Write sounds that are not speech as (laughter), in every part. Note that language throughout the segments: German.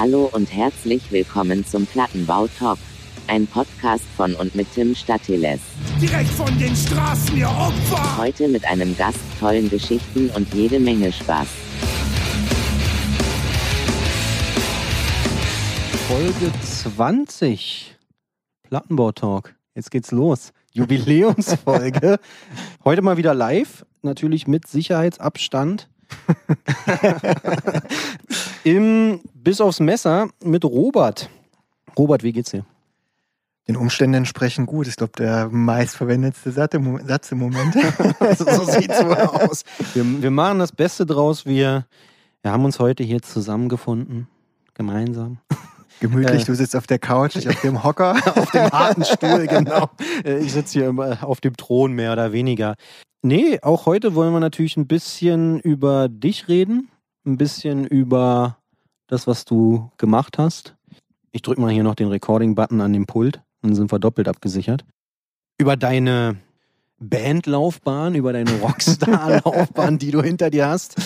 Hallo und herzlich willkommen zum Plattenbau Talk. Ein Podcast von und mit Tim Statiles. Direkt von den Straßen, ihr Opfer! Heute mit einem Gast, tollen Geschichten und jede Menge Spaß. Folge 20 Plattenbau Talk. Jetzt geht's los. (laughs) Jubiläumsfolge. Heute mal wieder live, natürlich mit Sicherheitsabstand. (laughs) Im Bis aufs Messer mit Robert. Robert, wie geht's dir? Den Umständen entsprechend gut. Ich glaube, der meistverwendetste Satz im Moment. (laughs) So sieht's wohl aus. Wir, wir machen das Beste draus. Wir, wir haben uns heute hier zusammengefunden. Gemeinsam. Gemütlich, Äh. du sitzt auf der Couch, ich auf dem Hocker. (laughs) auf dem harten Stuhl, genau. Äh, (laughs) Ich sitze hier immer auf dem Thron, mehr oder weniger. Nee, auch heute wollen wir natürlich ein bisschen über dich reden. Ein bisschen über das, was du gemacht hast. Ich drücke mal hier noch den Recording-Button an dem Pult. Dann sind wir doppelt abgesichert. Über deine Bandlaufbahn, über deine (laughs) Rockstar-Laufbahn, die du hinter dir hast.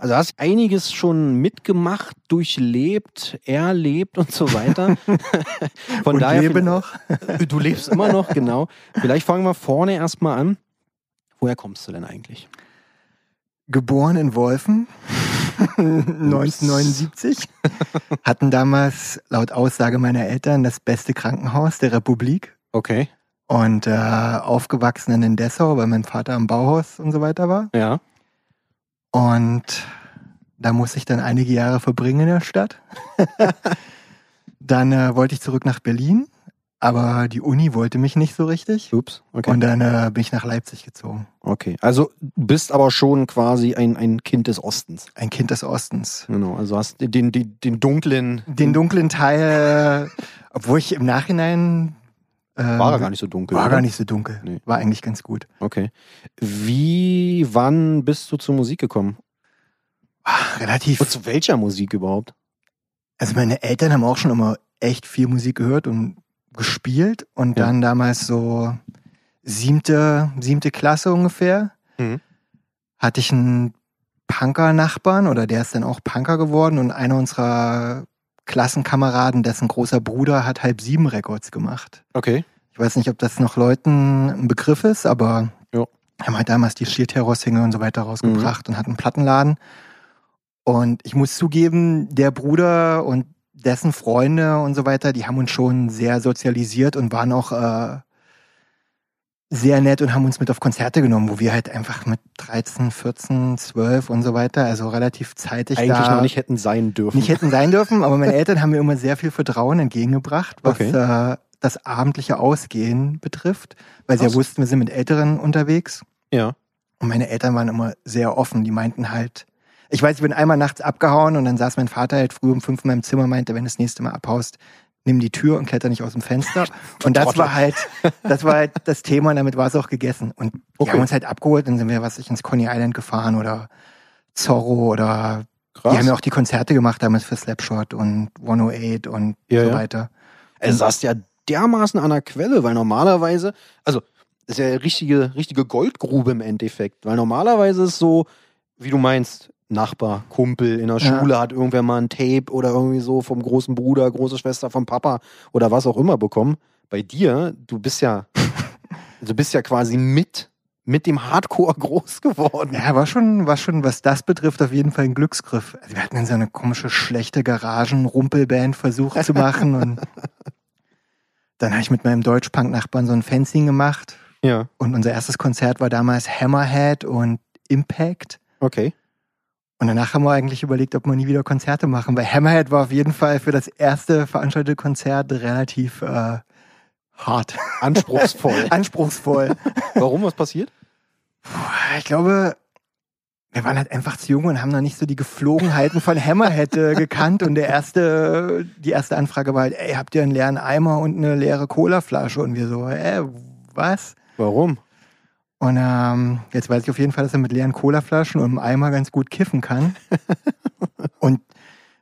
Also hast einiges schon mitgemacht, durchlebt, erlebt und so weiter. (laughs) Von und daher lebe noch. Du lebst immer noch, (laughs) genau. Vielleicht fangen wir vorne erstmal an. Woher kommst du denn eigentlich? Geboren in Wolfen. (laughs) 1979. Hatten damals laut Aussage meiner Eltern das beste Krankenhaus der Republik. Okay. Und äh, aufgewachsen in Dessau, weil mein Vater am Bauhaus und so weiter war. Ja. Und da musste ich dann einige Jahre verbringen in der Stadt. (laughs) dann äh, wollte ich zurück nach Berlin, aber die Uni wollte mich nicht so richtig. Ups. Okay. Und dann äh, bin ich nach Leipzig gezogen. okay. Also bist aber schon quasi ein, ein Kind des Ostens. Ein Kind des Ostens. Genau. Also hast den, den, den dunklen. Den dunklen Teil, obwohl ich im Nachhinein. War er gar nicht so dunkel. War oder? gar nicht so dunkel. Nee. War eigentlich ganz gut. Okay. Wie, wann bist du zur Musik gekommen? Ah, relativ. Und zu welcher Musik überhaupt? Also meine Eltern haben auch schon immer echt viel Musik gehört und gespielt. Und Ja. dann damals so siebte, siebte Klasse ungefähr, Mhm. hatte ich einen Punker-Nachbarn oder der ist dann auch Punker geworden und einer unserer Klassenkameraden, dessen großer Bruder hat halb sieben Records gemacht. Okay. Ich weiß nicht, ob das noch Leuten ein Begriff ist, aber Ja. haben halt damals die Sheer Terror Single und so weiter rausgebracht und hatten einen Plattenladen. Und ich muss zugeben, der Bruder und dessen Freunde und so weiter, die haben uns schon sehr sozialisiert und waren auch äh, sehr nett und haben uns mit auf Konzerte genommen, wo wir halt einfach mit 13, 14, 12 und so weiter, also relativ zeitig Eigentlich da noch nicht hätten sein dürfen. nicht hätten sein dürfen, aber meine Eltern haben mir immer sehr viel Vertrauen entgegengebracht, was Okay. äh, das abendliche Ausgehen betrifft, weil sie ja Krass. wussten, wir sind mit Älteren unterwegs. ja. Und meine Eltern waren immer sehr offen. Die meinten halt, ich weiß, ich bin einmal nachts abgehauen und dann saß mein Vater halt früh um fünf in meinem Zimmer, meinte, wenn du das nächste Mal abhaust, nimm die Tür und kletter nicht aus dem Fenster. (laughs) Und das war halt, das war halt das Thema und damit war es auch gegessen. Und die Okay. haben uns halt abgeholt, dann sind wir, was ich, ins Coney Island gefahren oder Zorro oder Krass. die haben ja auch die Konzerte gemacht damals für Slapshot und 108 und Ja, so ja. weiter. Er saß ja dermaßen an der Quelle, weil normalerweise, also das ist ja richtige, richtige Goldgrube im Endeffekt, weil normalerweise ist so, wie du meinst, Nachbar, Kumpel in der Ja. Schule hat irgendwer mal ein Tape oder irgendwie so vom großen Bruder, große Schwester, vom Papa oder was auch immer bekommen. Bei dir, du bist ja, (laughs) du bist ja quasi mit, mit dem Hardcore groß geworden. Ja, war schon, war schon, was das betrifft, auf jeden Fall ein Glücksgriff. Also wir hatten dann so eine komische, schlechte Garagen-Rumpelband versucht zu machen und (laughs) dann habe ich mit meinem Deutschpunk-Nachbarn so ein Fencing gemacht Ja, und unser erstes Konzert war damals Hammerhead und Impact. okay. Und danach haben wir eigentlich überlegt, ob wir nie wieder Konzerte machen, weil Hammerhead war auf jeden Fall für das erste veranstaltete Konzert relativ äh, hart, Anspruchsvoll. (laughs) anspruchsvoll. Warum, was passiert? Ich glaube, wir waren halt einfach zu jung und haben noch nicht so die Geflogenheiten von Hammerhead äh, gekannt. Und der erste, die erste Anfrage war halt, ey, habt ihr einen leeren Eimer und eine leere Colaflasche? Und wir so, äh, was? Warum? Und ähm, jetzt weiß ich auf jeden Fall, dass er mit leeren Colaflaschen und einem Eimer ganz gut kiffen kann. (laughs) und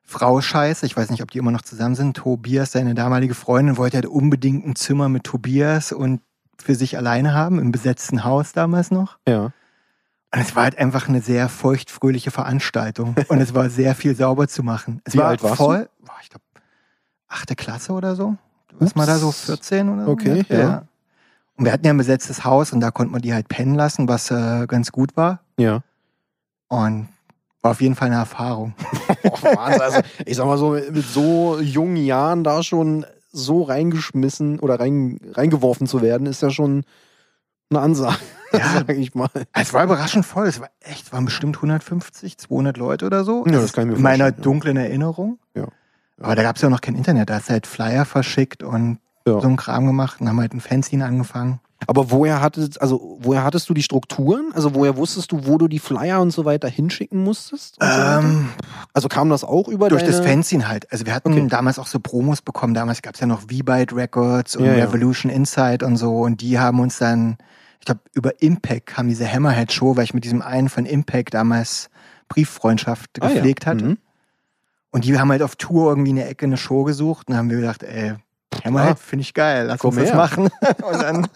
Frau Scheiße, ich weiß nicht, ob die immer noch zusammen sind, Tobias, seine damalige Freundin, wollte halt unbedingt ein Zimmer mit Tobias und für sich alleine haben, im besetzten Haus damals noch. Ja. Und es war halt einfach eine sehr feuchtfröhliche Veranstaltung. Und es war sehr viel sauber zu machen. Es Wie war alt warst voll, boah, ich glaube, achte Klasse oder so. Was mal da so Ups. 14 oder so? Okay, ja. Und wir hatten ja ein besetztes Haus und da konnte man die halt pennen lassen, was äh, ganz gut war. Ja. Und war auf jeden Fall eine Erfahrung. Oh, (laughs) Wahnsinn. Also, ich sag mal so, mit so jungen Jahren da schon so reingeschmissen oder rein, reingeworfen zu werden, ist ja schon eine Ansage, (laughs) Ja. sag ich mal. Es war überraschend voll. Es war echt, es waren bestimmt 150, 200 Leute oder so. Ja, das kann ich mir In meiner vorstellen, ja. dunklen Erinnerung. Ja. Aber da gab es ja noch kein Internet. Da hast du halt Flyer verschickt und Ja. so einen Kram gemacht und haben halt ein Fanzine angefangen. Aber woher hattest, also woher hattest du die Strukturen? Also woher wusstest du, wo du die Flyer und so weiter hinschicken musstest? So weiter? Ähm, Also kam das auch über durch deine... das Fanzine halt. Also wir hatten Okay. damals auch so Promos bekommen. Damals gab es ja noch V-Byte Records und Ja, ja. Revolution Insight und so. Und die haben uns dann, ich glaube, über Impact haben diese Hammerhead-Show, weil ich mit diesem einen von Impact damals Brieffreundschaft Ah, ja. gepflegt hatte. Mhm. Und die haben halt auf Tour irgendwie in der Ecke eine Show gesucht und dann haben wir gedacht, ey, Hammerhead finde ich geil, lass Komm uns das her. machen. (laughs) und dann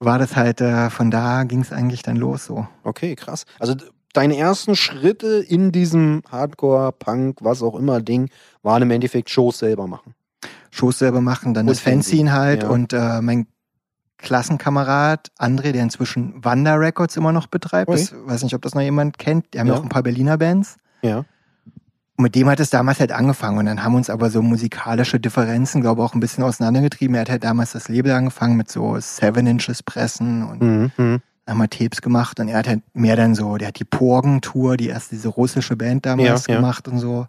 war das halt, äh, von da ging es eigentlich dann los so. Okay, krass. Also deine ersten Schritte in diesem Hardcore, Punk, was auch immer Ding, waren im Endeffekt Shows selber machen. Shows selber machen, dann Und das Fanzine halt ja. und äh, mein Klassenkamerad André, der inzwischen Wanda Records immer noch betreibt, Ui. das, weiß nicht, ob das noch jemand kennt, die haben ja Ja. auch ein paar Berliner Bands. Ja. Und mit dem hat es damals halt angefangen und dann haben uns aber so musikalische Differenzen, glaube ich, auch ein bisschen auseinandergetrieben. Er hat halt damals das Label angefangen mit so Seven Inches Pressen und Mhm. Mhm. haben wir Tapes gemacht und er hat halt mehr dann so, der hat die Porgen-Tour, die erste diese russische Band damals Ja, ja. gemacht und so.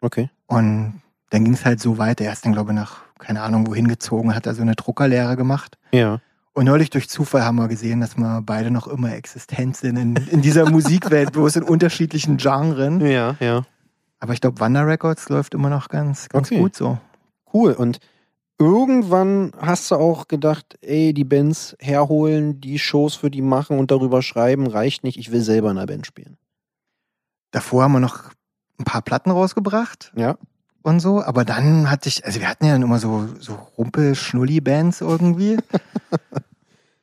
Okay. Und dann ging es halt so weiter. Er ist dann, glaube ich, nach, keine Ahnung, wohin gezogen, hat da so eine Druckerlehre gemacht. Ja. Und neulich durch Zufall haben wir gesehen, dass wir beide noch immer existent sind in, in dieser (laughs) Musikwelt, bloß in unterschiedlichen Genren. Ja, ja. Aber ich glaube, Wanda Records läuft immer noch ganz, ganz Okay. gut so. Cool. Und irgendwann hast du auch gedacht, ey, die Bands herholen, die Shows für die machen und darüber schreiben, reicht nicht, ich will selber in einer Band spielen. Davor haben wir noch ein paar Platten rausgebracht Ja. und so, aber dann hatte ich, also wir hatten ja dann immer so, so Rumpel-Schnulli-Bands irgendwie. (laughs)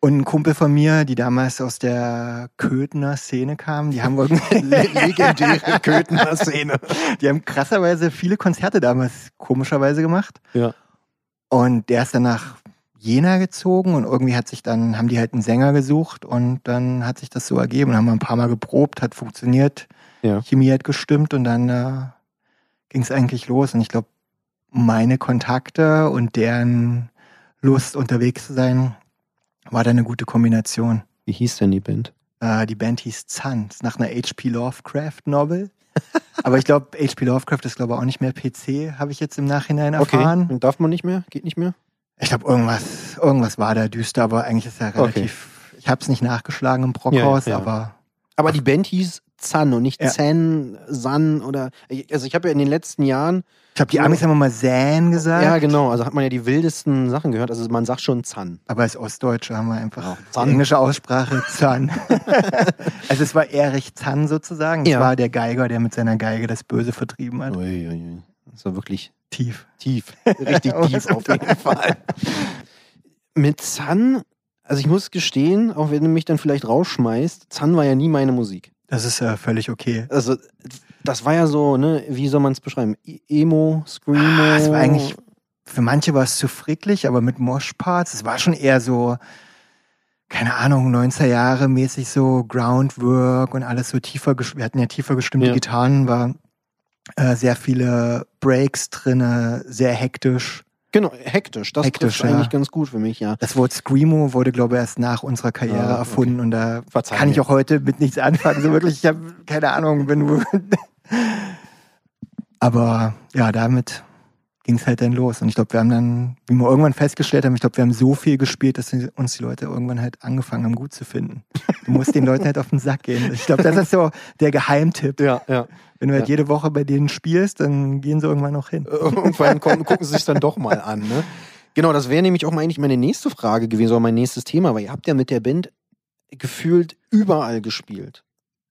Und ein Kumpel von mir, die damals aus der Köthener Szene kamen, die haben irgendwie (laughs) (laughs) Legendäre Köthener Szene. Die haben krasserweise viele Konzerte damals komischerweise gemacht. Ja. Und der ist dann nach Jena gezogen und irgendwie hat sich dann, haben die halt einen Sänger gesucht und dann hat sich das so ergeben. Dann haben wir ein paar Mal geprobt, hat funktioniert, Ja. Chemie hat gestimmt und dann äh, ging es eigentlich los. Und ich glaube, meine Kontakte und deren Lust unterwegs zu sein, war da eine gute Kombination. Wie hieß denn die Band? Äh, die Band hieß Zant, nach einer H.P. Lovecraft-Novel. (laughs) Aber ich glaube, H.P. Lovecraft ist, glaube ich, auch nicht mehr PC, habe ich jetzt im Nachhinein erfahren. Okay. Darf man nicht mehr? Geht nicht mehr? Ich glaube, irgendwas, irgendwas war da düster, aber eigentlich ist er relativ. Ich habe es nicht nachgeschlagen im Brockhaus, Ja, ja. aber Aber die Band hieß Zan und nicht Ja. Zen, San oder. Also ich habe ja in den letzten Jahren. ich glaube, die Amis haben immer Zan gesagt. Ja, genau. Also hat man ja die wildesten Sachen gehört. Also man sagt schon Zan. Aber als Ostdeutsche haben wir einfach Ja, englische Aussprache Zan. (laughs) also es war Erich Zan sozusagen. Es Ja. war der Geiger, der mit seiner Geige das Böse vertrieben hat. Ui, ui, ui. Das war wirklich Tief. tief. (laughs) Richtig tief auf jeden Fall. Mit Zan, also ich muss gestehen, auch wenn du mich dann vielleicht rausschmeißt, Zan war ja nie meine Musik. Das ist äh, völlig okay. Also das war ja so, ne, wie soll man es beschreiben? E- Emo, Screamo. Ah, es war eigentlich, für manche war es zu fricklich, aber mit Moshparts, es war schon eher so, keine Ahnung, 90er Jahre mäßig so Groundwork und alles so tiefer, wir hatten ja tiefer gestimmte Ja. Gitarren, war äh, sehr viele Breaks drinne, sehr hektisch. Genau, hektisch. Das Hektisch, trifft eigentlich ja. ganz gut für mich, ja. Das Wort Screamo wurde, glaube ich, erst nach unserer Karriere Ah, okay. erfunden und da Verzeih kann ich auch heute mit nichts anfangen. So wirklich, ich habe keine Ahnung, wenn du. (laughs) Aber ja, damit ging es halt dann los. Und ich glaube, wir haben dann, wie wir irgendwann festgestellt haben, ich glaube, wir haben so viel gespielt, dass uns die Leute irgendwann halt angefangen haben, gut zu finden. Du musst den Leuten halt auf den Sack gehen. Ich glaube, das ist so der Geheimtipp. (laughs) Ja, ja. Wenn du halt Ja. jede Woche bei denen spielst, dann gehen sie irgendwann noch hin. Irgendwann kommen, gucken sie sich dann doch mal an, ne? Genau, das wäre nämlich auch mal eigentlich meine nächste Frage gewesen, oder mein nächstes Thema, weil ihr habt ja mit der Band gefühlt überall gespielt.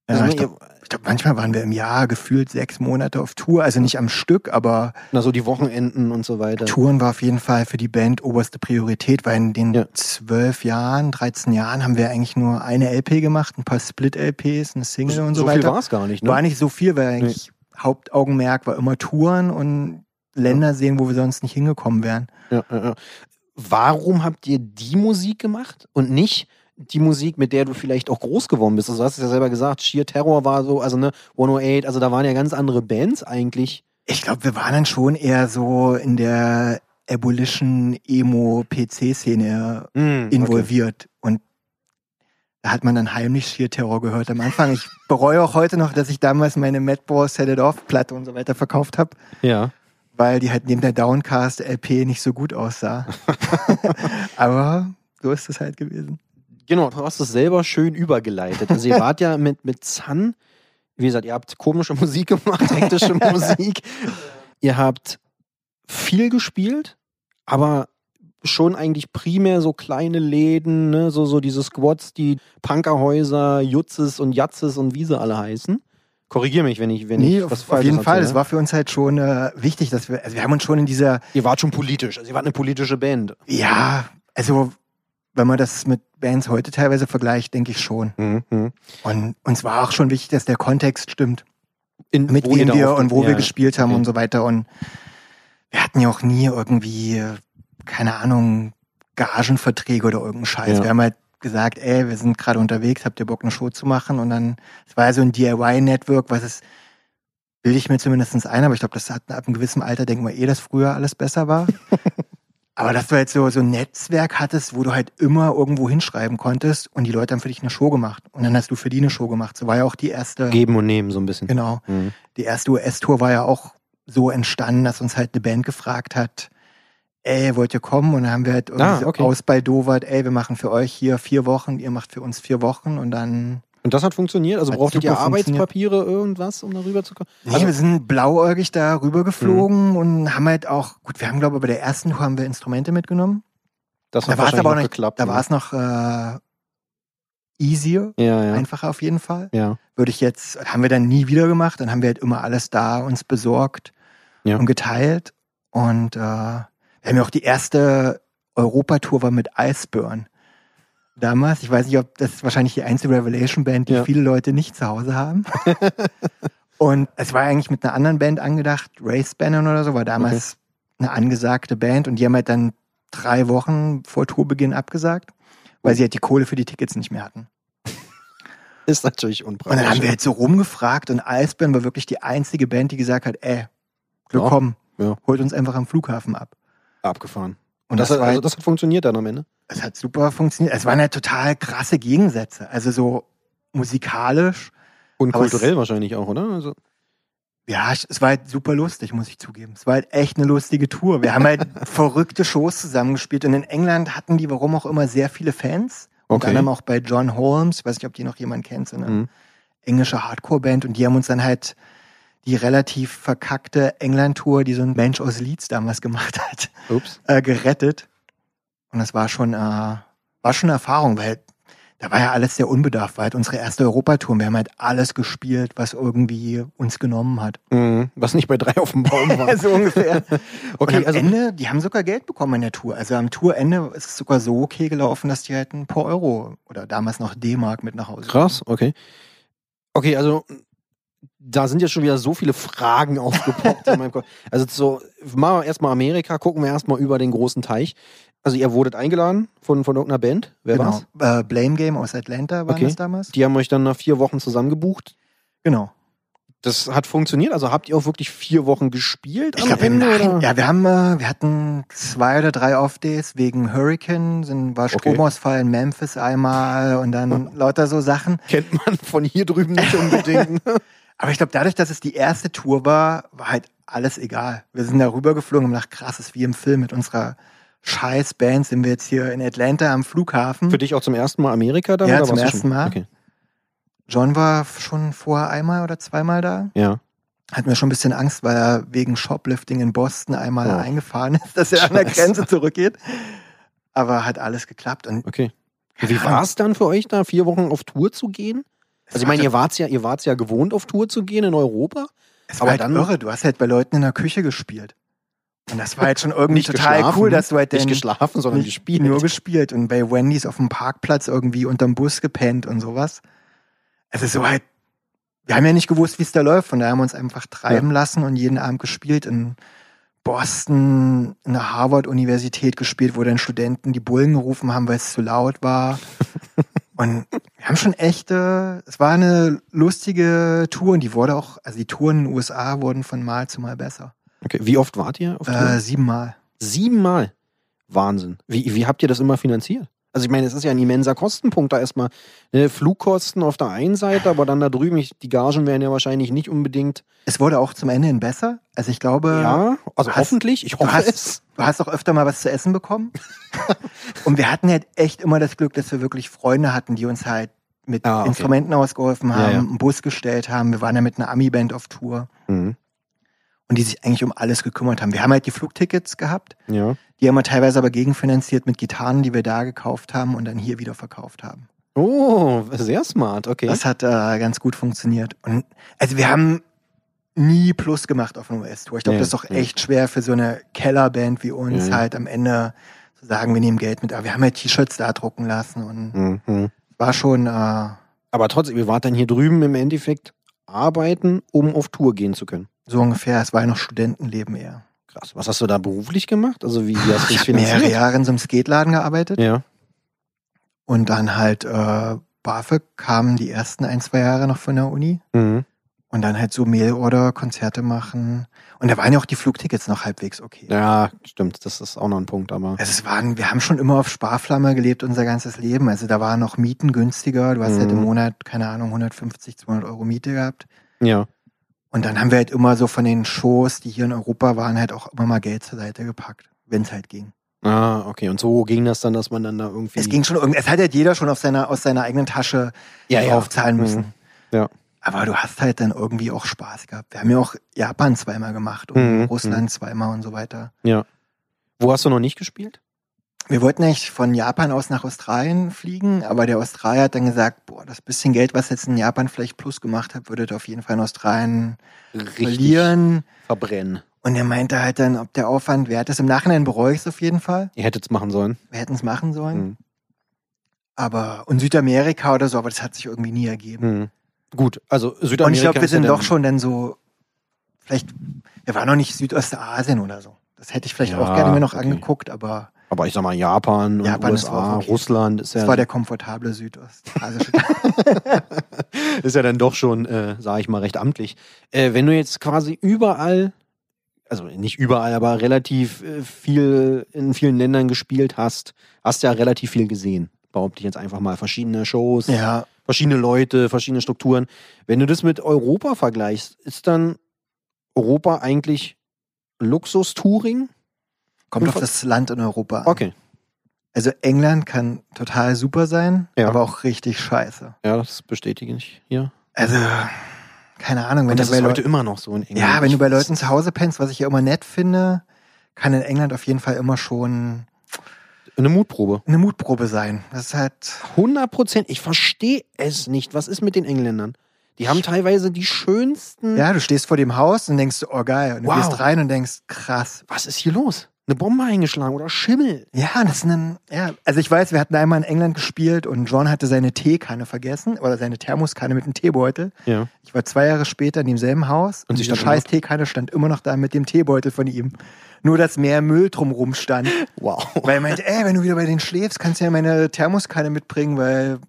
Ja, Also, ich glaube, glaub, manchmal waren wir im Jahr gefühlt sechs Monate auf Tour, also nicht am Stück, aber Na, so die Wochenenden und so weiter. Touren war auf jeden Fall für die Band oberste Priorität, weil in den Ja. zwölf Jahren, 13 Jahren haben wir eigentlich nur eine LP gemacht, ein paar Split-LPs, eine Single und so, so viel weiter. war es gar nicht, ne? War nicht so viel, weil eigentlich Hauptaugenmerk war immer Touren und Länder sehen, wo wir sonst nicht hingekommen wären. Ja, ja, ja. Warum habt ihr die Musik gemacht und nicht die Musik, mit der du vielleicht auch groß geworden bist? Also du hast es ja selber gesagt, Sheer Terror war so, also ne, 108, also da waren ja ganz andere Bands eigentlich. Ich glaube, wir waren dann schon eher so in der Abolition Emo PC Szene Hm, involviert und da hat man dann heimlich Sheer Terror gehört am Anfang. Ich bereue auch heute noch, dass ich damals meine Madball Set It Off Platte und so weiter verkauft habe, Okay. Ja. weil die halt neben der Downcast LP nicht so gut aussah. (laughs) (laughs) Aber so ist es halt gewesen. Genau, du hast es selber schön übergeleitet. Also ihr wart ja (laughs) mit, mit Sun, wie gesagt, ihr habt komische Musik gemacht, hektische (laughs) Musik. Ihr habt viel gespielt, aber schon eigentlich primär so kleine Läden, ne? so, so diese Squads, die Punkerhäuser, Jutzes und Jatzes und wie sie alle heißen. Korrigier mich, wenn ich, wenn Nee, ich auf, was auf jeden Fall. erzähle. Es war für uns halt schon äh, wichtig, dass wir, also wir haben uns schon in dieser, Ihr wart schon politisch, also ihr wart eine politische Band. ja, also wenn man das mit Bands heute teilweise vergleicht, denke ich schon. Mhm. Und uns war auch schon wichtig, dass der Kontext stimmt. In, mit wem wir und wo Ja, wir gespielt haben okay. und so weiter. Und wir hatten ja auch nie irgendwie, keine Ahnung, Gagenverträge oder irgendeinen Scheiß. Ja. Wir haben halt gesagt, ey, wir sind gerade unterwegs, habt ihr Bock, eine Show zu machen? Und dann, es war ja so ein DIY-Network, was es, bilde ich mir zumindest ein, aber ich glaube, das hat ab einem gewissen Alter, denken wir eh, dass früher alles besser war. (laughs) aber dass du halt so, so ein Netzwerk hattest, wo du halt immer irgendwo hinschreiben konntest und die Leute haben für dich eine Show gemacht. Und dann hast du für die eine Show gemacht. So war ja auch die erste. Geben und nehmen so ein bisschen. Genau. Mhm. Die erste US-Tour war ja auch so entstanden, dass uns halt eine Band gefragt hat, ey, wollt ihr kommen? Und dann haben wir halt irgendwie Ah, so okay. ausbaldowert, ey, wir machen für euch hier vier Wochen, ihr macht für uns vier Wochen und dann. Und das hat funktioniert? Also Hat brauchtet ihr. Arbeitspapiere, irgendwas, um darüber zu kommen? Nee, Also- wir sind blauäugig da rüber Mhm. geflogen und haben halt auch, gut, wir haben, glaube ich, bei der ersten Tour haben wir Instrumente mitgenommen. Das Da hat war es wahrscheinlich aber auch noch nicht, geklappt. da war es noch äh, easier, Ja, ja. einfacher auf jeden Fall. Ja. Würde ich jetzt, haben wir dann nie wieder gemacht, dann haben wir halt immer alles da uns besorgt und geteilt. Und äh, wir haben ja auch die erste Europatour war mit Iceburn. Damals, ich weiß nicht, ob das ist wahrscheinlich die einzige Revelation-Band, die Ja. viele Leute nicht zu Hause haben. (laughs) und es war eigentlich mit einer anderen Band angedacht, Race Bannon oder so, war damals eine angesagte Band und die haben halt dann drei Wochen vor Tourbeginn abgesagt, weil sie halt die Kohle für die Tickets nicht mehr hatten. (laughs) Ist natürlich Und unpraktisch. dann haben wir halt so rumgefragt und Iceburn war wirklich die einzige Band, die gesagt hat, ey, willkommen, Ja. holt uns einfach am Flughafen ab. abgefahren. Und das, das, hat, war also halt, das hat funktioniert dann am Ende. es hat super funktioniert. Es waren halt total krasse Gegensätze. Also so musikalisch. Und Aber es- kulturell wahrscheinlich auch, oder? Also, Ja, es war halt super lustig, muss ich zugeben. Es war halt echt eine lustige Tour. Wir haben halt (laughs) verrückte Shows zusammengespielt. Und in England hatten die, warum auch immer, sehr viele Fans. Unter Okay. anderem auch bei John Holmes. Ich weiß nicht, ob die noch jemand kennt, so eine Mhm. englische Hardcore-Band. Und die haben uns dann halt die relativ verkackte England-Tour, die so ein Mensch aus Leeds damals gemacht hat, (laughs) äh, gerettet. Und das war schon, äh, war schon eine Erfahrung, weil da war ja alles sehr unbedarft, war halt unsere erste Europatour. Wir haben halt alles gespielt, was irgendwie uns genommen hat. Mhm. Was nicht bei drei auf dem Baum war. (laughs) so ungefähr. (laughs) Und Okay, am also Ende, die haben sogar Geld bekommen an der Tour. Also am Tourende ist es sogar so okay gelaufen, dass die halt ein paar Euro oder damals noch D-Mark mit nach Hause krass, okay. Okay, also da sind jetzt schon wieder so viele Fragen aufgepoppt in meinem Kopf. (laughs) Also so, machen wir erstmal Amerika, gucken wir erstmal über den großen Teich. Also ihr wurdet eingeladen von, von irgendeiner Band. Wer genau. war's? Äh, Blame Game aus Atlanta waren Okay. das damals. Die haben euch dann nach vier Wochen zusammengebucht. Genau. Das hat funktioniert. Also habt ihr auch wirklich vier Wochen gespielt? Ich glaube, ja, wir haben, äh, wir hatten zwei oder drei Off-Days wegen Hurricane, sind, war Okay. Stromausfall in Memphis einmal und dann (laughs) lauter so Sachen. Kennt man von hier drüben nicht unbedingt. (laughs) Aber ich glaube, dadurch, dass es die erste Tour war, war halt alles egal. Wir sind da rübergeflogen und haben gedacht, krass, ist wie im Film mit unserer scheiß Band sind wir jetzt hier in Atlanta am Flughafen. Für dich auch zum ersten Mal Amerika dann? Ja, oder zum ersten? Mal. Okay. John war schon vorher einmal oder zweimal da. Ja. Hatten wir schon ein bisschen Angst, weil er wegen Shoplifting in Boston einmal Oh. eingefahren ist, dass er an der Scheiße. Grenze zurückgeht. Aber hat alles geklappt. Und Okay. Wie war es dann für euch da, vier Wochen auf Tour zu gehen? Also ich meine, ihr wart's ja, ihr wart's ja gewohnt, auf Tour zu gehen in Europa. Es Aber war halt dann- irre. Du hast halt bei Leuten in der Küche gespielt. Und das war halt schon irgendwie Nicht total cool, dass du halt Nicht geschlafen, sondern nicht gespielt. nur gespielt und bei Wendy's auf dem Parkplatz irgendwie unterm Bus gepennt und sowas. Also so halt, wir haben ja nicht gewusst, wie es da läuft, von daher haben wir uns einfach treiben lassen und jeden Abend gespielt in Boston, in der Harvard-Universität gespielt, wo dann Studenten die Bullen gerufen haben, weil es zu laut war. (laughs) und wir haben schon echte, es war eine lustige Tour und die wurde auch, also die Touren in den USA wurden von Mal zu Mal besser. Okay. Wie oft wart ihr auf Tour? Äh, siebenmal. Siebenmal. Wahnsinn. Wie, wie habt ihr das immer finanziert? Also ich meine, es ist ja ein immenser Kostenpunkt da erstmal. Ne, Flugkosten auf der einen Seite, aber dann da drüben, ich, die Gagen wären ja wahrscheinlich nicht unbedingt. Es wurde auch zum Ende hin besser. Also ich glaube, ja, also du hast- hoffentlich. Ich du hoffe hast, es. du hast auch öfter mal was zu essen bekommen. (laughs) und wir hatten halt echt immer das Glück, dass wir wirklich Freunde hatten, die uns halt mit Ah, okay. Instrumenten ausgeholfen Ja, haben, ja. einen Bus gestellt haben. Wir waren ja mit einer Ami-Band auf Tour Mhm. Und die sich eigentlich um alles gekümmert haben. Wir haben halt die Flugtickets gehabt, Ja. die haben wir teilweise aber gegenfinanziert mit Gitarren, die wir da gekauft haben und dann hier wieder verkauft haben. Oh, sehr smart, okay. Das hat äh, ganz gut funktioniert. Und also wir haben nie Plus gemacht auf einer US-Tour. Ich glaube, Nee, das ist doch nee. echt schwer für so eine Kellerband wie uns Ja. halt am Ende zu sagen, wir nehmen Geld mit. Aber wir haben halt T-Shirts da drucken lassen und Mhm. war schon, äh, Aber trotzdem, ihr wart dann hier drüben im Endeffekt arbeiten, um auf Tour gehen zu können. So ungefähr, es war ja noch Studentenleben eher. Krass. Was hast du da beruflich gemacht? Also wie, wie hast du Ich das habe mehrere finanziert? Jahre in so einem Skateladen gearbeitet Ja. und dann halt äh, BAföG kamen die ersten ein, zwei Jahre noch von der Uni. Mhm. Und dann halt so Mailorder, Konzerte machen. Und da waren ja auch die Flugtickets noch halbwegs okay. Ja, stimmt. Das ist auch noch ein Punkt, aber. Also es waren, wir haben schon immer auf Sparflamme gelebt unser ganzes Leben. Also da waren noch Mieten günstiger. Du hast halt im Mhm. Monat, keine Ahnung, 150, 200 Euro Miete gehabt. Ja. Und dann haben wir halt immer so von den Shows, die hier in Europa waren, halt auch immer mal Geld zur Seite gepackt, wenn es halt ging. Ah, okay. Und so ging das dann, dass man dann da irgendwie. Es ging schon irgendwie, es hat halt jeder schon auf seiner, aus seiner eigenen Tasche Ja, ja. draufzahlen müssen. Mhm. Ja. Aber du hast halt dann irgendwie auch Spaß gehabt. Wir haben ja auch Japan zweimal gemacht und Mhm, Russland zweimal und so weiter. Ja. Wo hast du noch nicht gespielt? Wir wollten eigentlich von Japan aus nach Australien fliegen, aber der Australier hat dann gesagt, boah, das bisschen Geld, was jetzt in Japan vielleicht plus gemacht hat, würdet ihr auf jeden Fall in Australien verlieren. verbrennen. Und er meinte halt dann, ob der Aufwand wert ist. Im Nachhinein bereue ich es auf jeden Fall. Ihr hättet es machen sollen. Wir hätten es machen sollen. Mhm. Aber, und Südamerika oder so, aber das hat sich irgendwie nie ergeben. Mhm. Gut, also Südamerika. Und ich glaube, wir sind doch schon dann so, vielleicht, wir waren noch nicht Südostasien oder so. Das hätte ich vielleicht Ja, auch gerne mir noch okay. angeguckt, aber Aber ich sag mal, Japan und Japan ist USA, auch okay. Russland ist das ja, war der komfortable südostasische (laughs) (laughs) ist ja dann doch schon, äh, sage ich mal, recht amtlich. Äh, wenn du jetzt quasi überall, also nicht überall, aber relativ äh, viel in vielen Ländern gespielt hast, hast ja relativ viel gesehen. Behaupte ich jetzt einfach mal. Verschiedene Shows, Ja, verschiedene Leute, verschiedene Strukturen. Wenn du das mit Europa vergleichst, ist dann Europa eigentlich Luxus-Touring? Kommt auf das Land in Europa an. Okay. Also England kann total super sein, Ja. aber auch richtig scheiße. Ja, das bestätige ich hier. Also, keine Ahnung, wenn Und das du bei ist heute Leuten, immer noch so in England. ja, wenn du bei Leuten zu Hause pennst, was ich ja immer nett finde, kann in England auf jeden Fall immer schon Eine Mutprobe. eine Mutprobe sein. Das ist halt, 100 Prozent. Ich verstehe es nicht. Was ist mit den Engländern? Die haben teilweise die schönsten. ja, du stehst vor dem Haus und denkst, oh geil, und du Wow. gehst rein und denkst, krass. Was ist hier los? Eine Bombe eingeschlagen oder Schimmel? Ja, das ist ein, ja, also ich weiß, wir hatten einmal in England gespielt und John hatte seine Teekanne vergessen oder seine Thermoskanne mit einem Teebeutel. Ja. Ich war zwei Jahre später in demselben Haus Und und immer scheiß Teekanne stand immer noch da mit dem Teebeutel von ihm. Nur, dass mehr Müll drumrum stand. (laughs) Wow. Weil er meinte, ey, wenn du wieder bei denen schläfst, kannst du ja meine Thermoskanne mitbringen, weil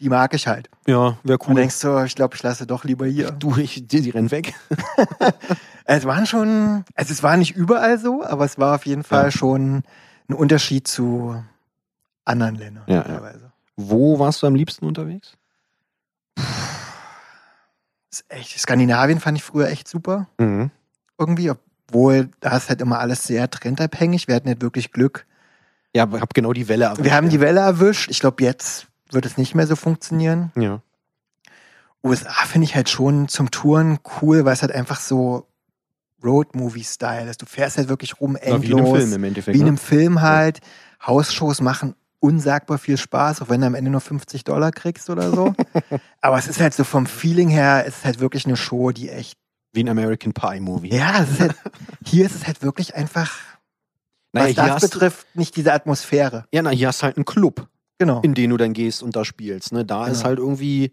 die mag ich halt. Ja, wäre Und cool. denkst du, ich glaube, ich lasse doch lieber hier. du, ich, die, die rennen weg. (laughs) (laughs) Es waren schon, also es war nicht überall so, aber es war auf jeden Fall Ja. schon ein Unterschied zu anderen Ländern Ja, ja. teilweise. Wo warst du am liebsten unterwegs? Das ist echt, Skandinavien fand ich früher echt super. Mhm. Irgendwie, obwohl da ist halt immer alles sehr trendabhängig. Wir hatten halt wirklich Glück. Ja, aber hab genau die Welle erwischt. Wir haben die Welle erwischt. Ich glaube, jetzt wird es nicht mehr so funktionieren. Ja. USA finde ich halt schon zum Touren cool, weil es halt einfach so Road-Movie-Style ist. Du fährst halt wirklich rum, ja. Wie in einem endlos. Film im Endeffekt. Wie in ne? einem Film halt. Hausshows machen unsagbar viel Spaß, auch wenn du am Ende nur 50 Dollar kriegst oder so. (laughs) Aber es ist halt so vom Feeling her, es ist halt wirklich eine Show, die echt. Wie ein American Pie Movie. Ja, ist halt, (laughs) hier ist es halt wirklich einfach, naja, was das betrifft, nicht diese Atmosphäre. ja, na, hier hast du halt einen Club, Genau. in den du dann gehst und da spielst. Ne? Da ist Genau. halt irgendwie,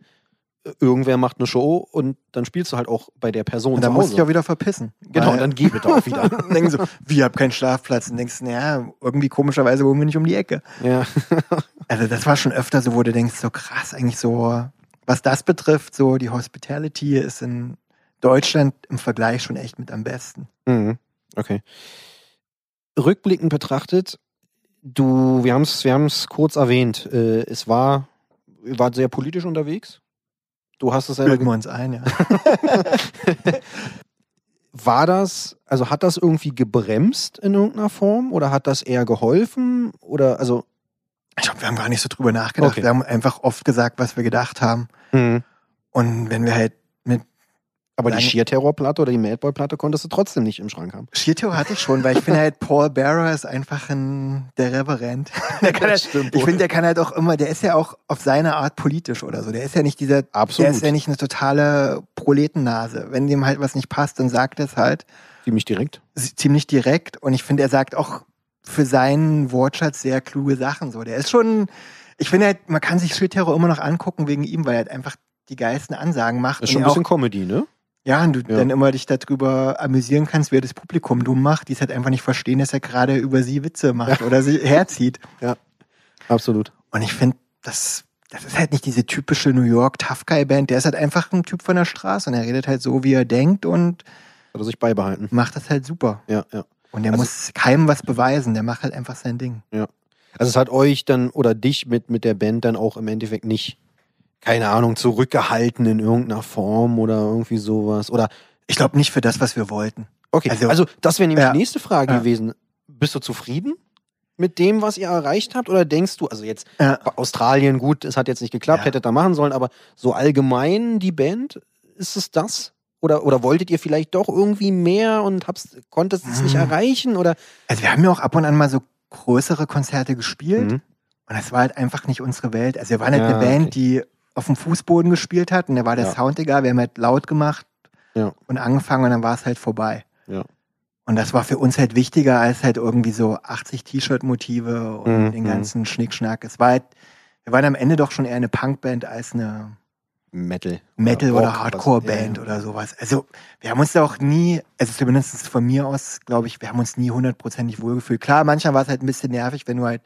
irgendwer macht eine Show und dann spielst du halt auch bei der Person Und da zu muss Hause. ich auch wieder verpissen. genau, dann geh bitte auch wieder. (laughs) Und denken so, wir haben keinen Schlafplatz. Und denkst, naja, irgendwie komischerweise wohnen wir nicht um die Ecke. ja. (laughs) Also das war schon öfter so, wo du denkst, so krass, eigentlich so, was das betrifft, so die Hospitality ist in Deutschland im Vergleich schon echt mit am besten. Mhm. Okay. Rückblickend betrachtet, du, wir haben es wir haben's kurz erwähnt, äh, es war, wart sehr politisch unterwegs. Du hast es selber Bilden wir uns ein, ja. (laughs) War das, also hat das irgendwie gebremst in irgendeiner Form oder hat das eher geholfen? Oder also. Ich glaube, wir haben gar nicht so drüber nachgedacht. Okay. Wir haben einfach oft gesagt, was wir gedacht haben. Und wenn wir halt Aber die Nein. Sheer-Terror-Platte oder die Madboy-Platte konntest du trotzdem nicht im Schrank haben. Shito hatte ich schon, weil ich finde halt, (laughs) Paul Bearer ist einfach ein, der Reverend. (laughs) Der kann halt, stimmt ich finde, der kann halt auch immer, der ist ja auch auf seine Art politisch oder so. Der ist ja nicht dieser, Absolut. der ist ja nicht eine totale Proletennase. Wenn dem halt was nicht passt, dann sagt er es halt Ziemlich direkt. ziemlich direkt. Und ich finde, er sagt auch für seinen Wortschatz sehr kluge Sachen. So, der ist schon, ich finde halt, man kann sich Shit-Terror immer noch angucken wegen ihm, weil er halt einfach die geilsten Ansagen macht. Das ist schon ein er auch bisschen Comedy, ne? Ja, und du Ja. dann immer dich darüber amüsieren kannst, wer das Publikum dumm macht, die es halt einfach nicht verstehen, dass er gerade über sie Witze macht oder sie herzieht. (laughs) Absolut. Und ich finde, das, das ist halt nicht diese typische New York Tough Guy Band. Der ist halt einfach ein Typ von der Straße und er redet halt so, wie er denkt und Hat er sich beibehalten. macht das halt super. Ja, ja. Und der Also- muss keinem was beweisen, der macht halt einfach sein Ding. Also es hat euch dann oder dich mit, mit der Band dann auch im Endeffekt nicht, keine Ahnung, zurückgehalten in irgendeiner Form oder irgendwie sowas. Oder Ich glaube nicht für das, was wir wollten. okay, also, Also- das wäre nämlich Ja. die nächste Frage Ja. gewesen. Bist du zufrieden mit dem, was ihr erreicht habt? Oder denkst du, also jetzt Ja. Australien, gut, es hat jetzt nicht geklappt, hättet ihr machen sollen, aber so allgemein die Band, ist es das? Oder, oder wolltet ihr vielleicht doch irgendwie mehr und hab's, konntet es nicht Mhm. erreichen? Oder? Also wir haben ja auch ab und an mal so größere Konzerte gespielt. Mhm. Und das war halt einfach nicht unsere Welt. Also wir waren halt eine Band, okay. die auf dem Fußboden gespielt hat und da war der Ja. Sound egal. Wir haben halt laut gemacht Ja. und angefangen und dann war es halt vorbei. Ja. Und das war für uns halt wichtiger als halt irgendwie so 80 T-Shirt-Motive und Mhm, den mhm. ganzen Schnickschnack. Es war halt, wir waren am Ende doch schon eher eine Punkband als eine Metal. Metal- oder was- Hardcore-Band ja. oder sowas. Also wir haben uns da auch nie, also zumindest von mir aus, glaube ich, wir haben uns nie hundertprozentig wohlgefühlt. Klar, manchmal war es halt ein bisschen nervig, wenn du halt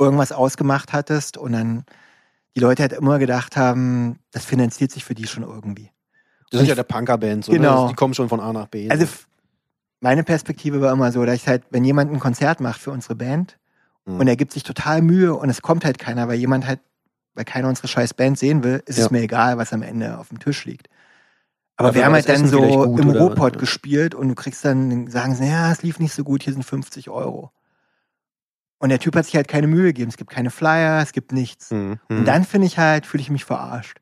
irgendwas ausgemacht hattest und dann die Leute halt immer gedacht haben, das finanziert sich für die schon irgendwie. Das sind ja der Punker-Band, so, Genau. die kommen schon von A nach B. Also meine Perspektive war immer so, dass ich halt, wenn jemand ein Konzert macht für unsere Band Mhm. und er gibt sich total Mühe und es kommt halt keiner, weil jemand halt, weil keiner unsere scheiß Band sehen will, ist Ja. es mir egal, was am Ende auf dem Tisch liegt. Aber Dafür wir haben halt dann so gut im Ruhrpott ja. gespielt und du kriegst dann, sagen sie, ja, es lief nicht so gut, hier sind 50 Euro. Und der Typ hat sich halt keine Mühe gegeben. Es gibt keine Flyer, es gibt nichts. Mhm. Und dann finde ich halt, fühle ich mich verarscht.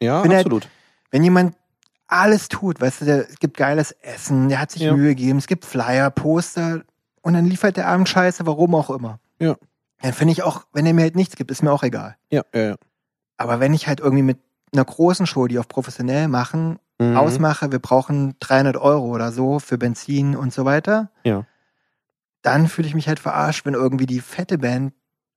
ja, bin halt- absolut. Wenn jemand alles tut, weißt du, der, es gibt geiles Essen, der hat sich Ja. Mühe gegeben, es gibt Flyer, Poster und dann liefert der Abend scheiße, warum auch immer. Ja. Dann finde ich auch, wenn er mir halt nichts gibt, ist mir auch egal. Ja, ja, ja. Aber wenn ich halt irgendwie mit einer großen Show, die auf professionell machen, Mhm. ausmache, wir brauchen 300 Euro oder so für Benzin und so weiter, Ja. Dann fühle ich mich halt verarscht, wenn irgendwie die fette Band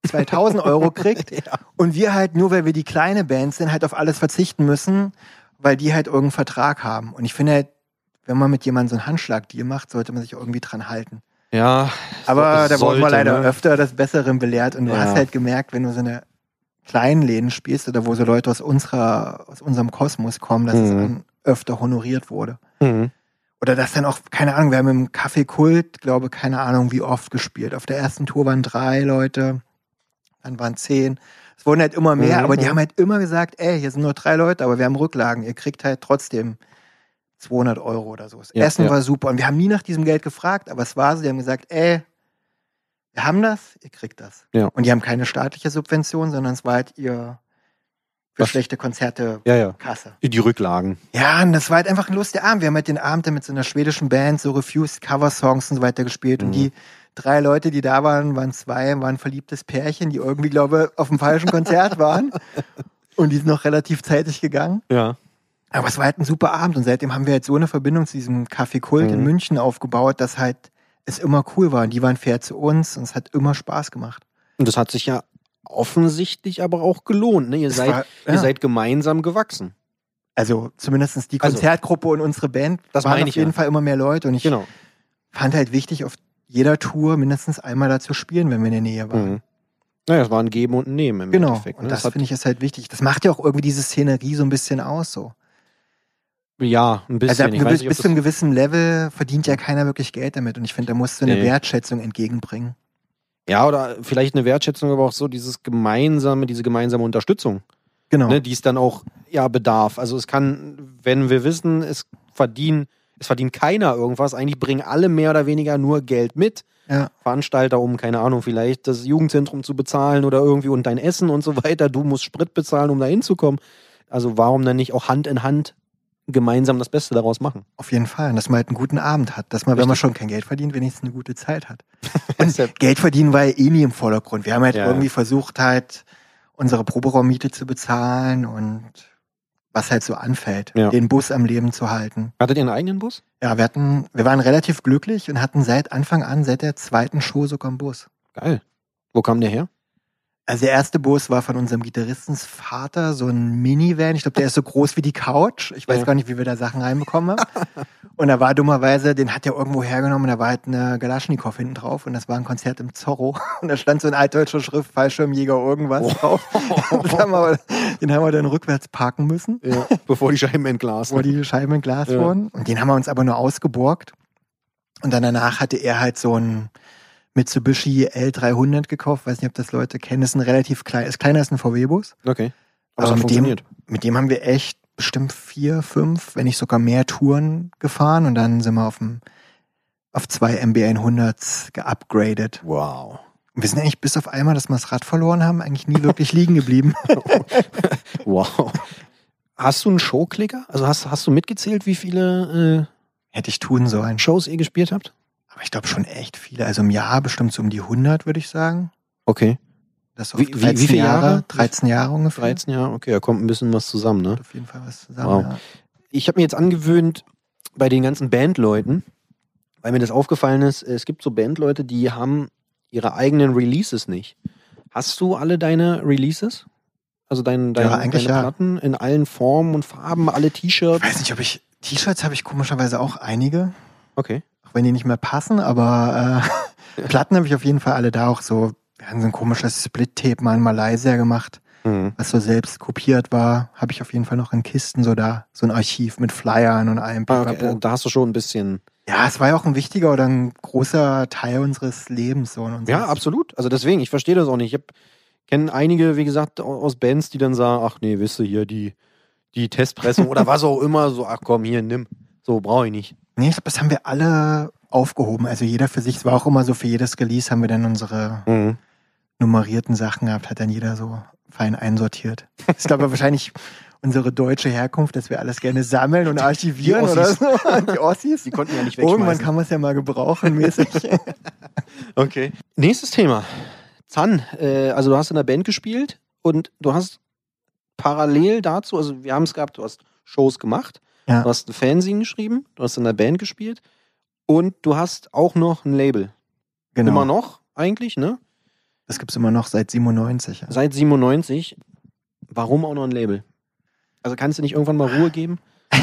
2000 Euro kriegt (laughs) ja. und wir halt nur, weil wir die kleine Band sind, halt auf alles verzichten müssen, weil die halt irgendeinen Vertrag haben. Und ich finde halt, wenn man mit jemandem so einen Handschlag-Deal macht, sollte man sich irgendwie dran halten. ja. Aber da wurden wir sollte, leider ne? öfter das Besseren belehrt und du Ja. hast halt gemerkt, wenn du so eine kleinen Läden spielst oder wo so Leute aus unserer, aus unserem Kosmos kommen, dass es Mhm. dann öfter honoriert wurde. Mhm. Oder dass dann auch, keine Ahnung, wir haben im Café Kult, glaube, keine Ahnung, wie oft gespielt. Auf der ersten Tour waren drei Leute, dann waren zehn. Es wurden halt immer mehr, Mhm. aber die haben halt immer gesagt, ey, hier sind nur drei Leute, aber wir haben Rücklagen. Ihr kriegt halt trotzdem 200 Euro oder so. Das Ja, Essen ja. war super. Und wir haben nie nach diesem Geld gefragt, aber es war so, die haben gesagt, ey, wir haben das, ihr kriegt das. Ja. Und die haben keine staatliche Subvention, sondern es war halt ihr Was? schlechte Konzerte Ja, ja. Kasse. Die Rücklagen. Ja, und das war halt einfach ein lustiger Abend. Wir haben halt den Abend dann mit so einer schwedischen Band so Refused Cover-Songs und so weiter gespielt. Mhm. Und die drei Leute, die da waren, waren zwei, waren ein verliebtes Pärchen, die irgendwie, glaube ich, auf dem falschen Konzert waren. (laughs) Und die sind noch relativ zeitig gegangen. Ja. Aber es war halt ein super Abend und seitdem haben wir halt so eine Verbindung zu diesem Café Kult in Mhm. München aufgebaut, dass halt es immer cool war. Und die waren fair zu uns und es hat immer Spaß gemacht. Und das hat sich ja offensichtlich aber auch gelohnt. Ne? Ihr, seid, war- ja. ihr seid gemeinsam gewachsen. Also zumindest die Also- Konzertgruppe und unsere Band Das waren auf jeden ja. Fall immer mehr Leute. Und ich Genau. fand halt wichtig, auf jeder Tour mindestens einmal da zu spielen, wenn wir in der Nähe waren. Mhm. Naja, es war ein Geben und ein Nehmen im Genau. Endeffekt. Ne? Und das hat, finde ich ist halt wichtig. Das macht ja auch irgendwie diese Szenerie so ein bisschen aus. So. ja, ein bisschen. Also einem weiß gewiss, nicht, bis das- zu einem gewissen Level verdient ja keiner wirklich Geld damit. Und ich finde, da musst du eine Nee. Wertschätzung entgegenbringen. Ja, oder vielleicht eine Wertschätzung, aber auch so dieses gemeinsame, diese gemeinsame Unterstützung, Genau. ne, die es dann auch ja bedarf. Also es kann, wenn wir wissen, es verdienen, es verdient keiner irgendwas, eigentlich bringen alle mehr oder weniger nur Geld mit. Ja. Veranstalter, um, keine Ahnung, vielleicht das Jugendzentrum zu bezahlen oder irgendwie und dein Essen und so weiter. Du musst Sprit bezahlen, um da hinzukommen. Also warum dann nicht auch Hand in Hand gemeinsam das Beste daraus machen? Auf jeden Fall. Und dass man halt einen guten Abend hat. Dass man, wenn man Richtig. schon kein Geld verdient, wenigstens eine gute Zeit hat. (laughs) Ja- Geld verdienen war ja eh nie im Vordergrund. Wir haben halt Ja. irgendwie versucht, halt unsere Proberaummiete zu bezahlen und was halt so anfällt, Ja. den Bus am Leben zu halten. Hattet ihr einen eigenen Bus? Ja, wir hatten, wir waren relativ glücklich und hatten seit Anfang an, seit der zweiten Show sogar einen Bus. Geil. Wo kam der her? Also der erste Bus war von unserem Gitarristens Vater, so ein Minivan. Ich glaube, der ist so groß wie die Couch. Ich weiß Ja. gar nicht, wie wir da Sachen reinbekommen haben. Und da war dummerweise, den hat er irgendwo hergenommen, da war halt eine Galaschnikow hinten drauf und das war ein Konzert im Zorro. (laughs) Und da stand so in altdeutscher Schrift Fallschirmjäger irgendwas drauf. Und haben wir, den haben wir dann rückwärts parken müssen, Ja. Bevor die Scheiben entglasen. wo die Scheiben in Glas Ja. wurden. Und den haben wir uns aber nur ausgeborgt. Und dann danach hatte er halt so ein Mitsubishi L300 gekauft. Weiß nicht, ob das Leute kennen. Ist ein relativ klein, ist kleiner als ein VW-Bus. Okay. Aber Aber hat mit dem, funktioniert. mit dem haben wir echt bestimmt vier, fünf, wenn nicht sogar mehr Touren gefahren und dann sind wir auf dem auf zwei MB100s geupgradet. Wow. Wir sind eigentlich bis auf einmal, dass wir das Rad verloren haben, eigentlich nie wirklich (laughs) liegen geblieben. (laughs) Wow. Hast du einen Showklicker? Also hast, hast du mitgezählt, wie viele Hätte ich tun sollen. äh, Shows ihr gespielt habt? Aber ich glaube schon echt viele. Also im Jahr bestimmt so um die 100, würde ich sagen. Okay. Das Wie- wie- wie 13 viele Jahre? Jahre? 13 Jahre ungefähr. 13 Jahre, okay, da kommt ein bisschen was zusammen, ne? Auf jeden Fall was zusammen. Wow. Ja. Ich habe mir jetzt angewöhnt, bei den ganzen Bandleuten, weil mir das aufgefallen ist, es gibt so Bandleute, die haben ihre eigenen Releases nicht. Hast du alle deine Releases? Also dein, dein, Ja, deine ja. Platten in allen Formen und Farben, alle Ich T-Shirts? weiß nicht, ob ich. T-Shirts habe ich komischerweise auch einige. Okay. Auch wenn die nicht mehr passen, aber äh, (laughs) Platten habe ich auf jeden Fall alle da auch so. Wir haben so ein komisches Split-Tape mal in Malaysia gemacht, Mhm. was so selbst kopiert war. Habe ich auf jeden Fall noch in Kisten so da, so ein Archiv mit Flyern und allem. Ah, okay. Pipapo. Da hast du schon ein bisschen. Ja, es war ja auch ein wichtiger oder ein großer Teil unseres Lebens. So, und unseres, Ja, absolut. Also deswegen, ich verstehe das auch nicht. Ich kenne einige, wie gesagt, au- aus Bands, die dann sagen, ach nee, wisst ihr hier, die, die Testpressung oder (laughs) was auch immer, so, ach komm, hier, nimm. So, brauche ich nicht. Nee, ich glaube, das haben wir alle aufgehoben. Also jeder für sich. Es war auch immer so, für jedes Release haben wir dann unsere Mhm. nummerierten Sachen gehabt, hat dann jeder so fein einsortiert. Das ist, glaube ich, wahrscheinlich unsere deutsche Herkunft, dass wir alles gerne sammeln und archivieren Die oder so. (laughs) Die Ossis. Die konnten ja nicht Irgendwann wegschmeißen. kann man es ja mal gebrauchen, mäßig. (laughs) Okay. Nächstes Thema. Zan, äh, also du hast in der Band gespielt und du hast parallel dazu, also wir haben es gehabt, du hast Shows gemacht, Ja. du hast ein Fanzine geschrieben, du hast in der Band gespielt und du hast auch noch ein Label. genau. Immer noch eigentlich, ne? Das gibt's immer noch seit 97. Ja. Seit 97. Warum auch noch ein Label? Also kannst du nicht irgendwann mal Ruhe geben? (laughs)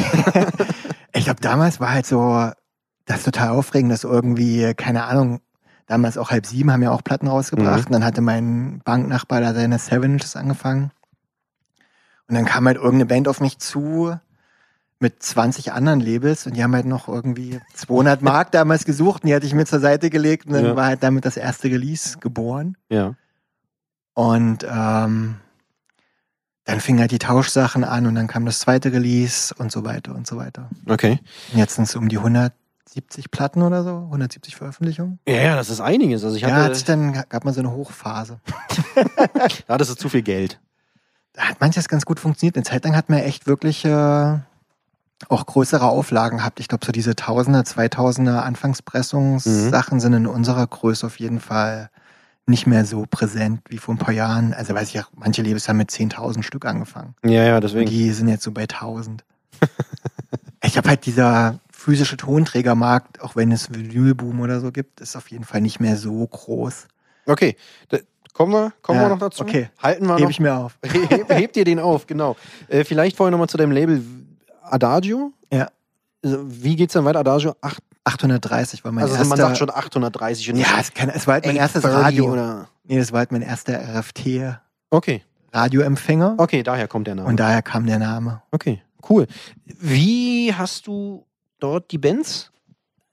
Ich glaube, damals war halt so das total aufregend, dass irgendwie, keine Ahnung, damals auch halb sieben haben ja auch Platten rausgebracht. Mhm. Und dann hatte mein Banknachbar da seine Seven Inches angefangen. Und dann kam halt irgendeine Band auf mich zu mit 20 anderen Labels und die haben halt noch irgendwie 200 Mark damals gesucht und die hatte ich mir zur Seite gelegt und dann Ja. war halt damit das erste Release geboren. Ja. Und ähm, dann fingen halt die Tauschsachen an und dann kam das zweite Release und so weiter und so weiter. Okay. Und jetzt sind es um die 170 Platten oder so, 170 Veröffentlichungen. Ja, ja, das ist einiges. Also ich Ja, hat hatte, dann gab man so eine Hochphase. (laughs) da hattest du zu viel Geld. Da hat manches ganz gut funktioniert. Eine Zeit lang hat man echt wirklich äh, auch größere Auflagen habt. Ich glaube, so diese Tausender, Zweitausender Anfangspressungssachen sind in unserer Größe auf jeden Fall nicht mehr so präsent wie vor ein paar Jahren. Also weiß ich auch, manche Labels haben mit 10.000 Stück angefangen. Ja, ja, Und deswegen. die sind jetzt so bei 1000. (laughs) ich habe halt dieser physische Tonträgermarkt, auch wenn es Vinylboom oder so gibt, ist auf jeden Fall nicht mehr so groß. Okay, da, kommen wir, kommen Ja, wir noch dazu. okay. Halten wir Hebe noch. ich mir auf. Heb, hebt ihr den auf, genau. Äh, vielleicht vorher nochmal zu deinem Label Adagio. Ja. Also, Wie geht's dann weiter? Adagio? Ach, 830 war mein also erster. man sagt schon 830 und nicht ja, es, kann, es war halt mein erstes 830 Radio. Oder? Nee, das war halt mein erster RFT Okay, Radioempfänger. okay, daher kommt der Name. Und daher kam der Name. okay, cool. Wie hast du dort die Bands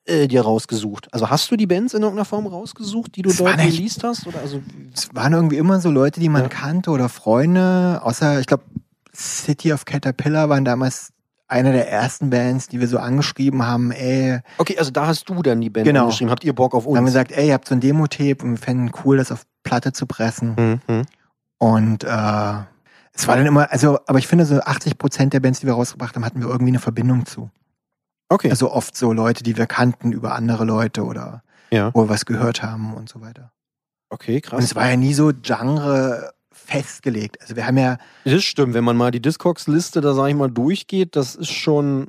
äh, dir rausgesucht? Also hast du die Bands in irgendeiner Form rausgesucht, die du Es dort released hast? Oder also, Es waren irgendwie immer so Leute, die man Ja. kannte oder Freunde, außer, ich glaube, City of Caterpillar waren damals eine der ersten Bands, die wir so angeschrieben haben, ey, okay, also da hast du dann die Band Genau. angeschrieben. Habt ihr Bock auf uns? Wir haben gesagt, ey, ihr habt so ein Demo-Tape und wir fänden cool, das auf Platte zu pressen. Hm, hm. Und äh, es war dann immer, also, aber ich finde, so 80 Prozent der Bands, die wir rausgebracht haben, hatten wir irgendwie eine Verbindung zu. Okay, Also oft so Leute, die wir kannten über andere Leute oder ja. wo wir was gehört haben und so weiter. Okay, krass. Und es war ja nie so Genre festgelegt. Also wir haben ja, Das stimmt, wenn man mal die Discogs-Liste da, sag ich mal, durchgeht, das ist schon.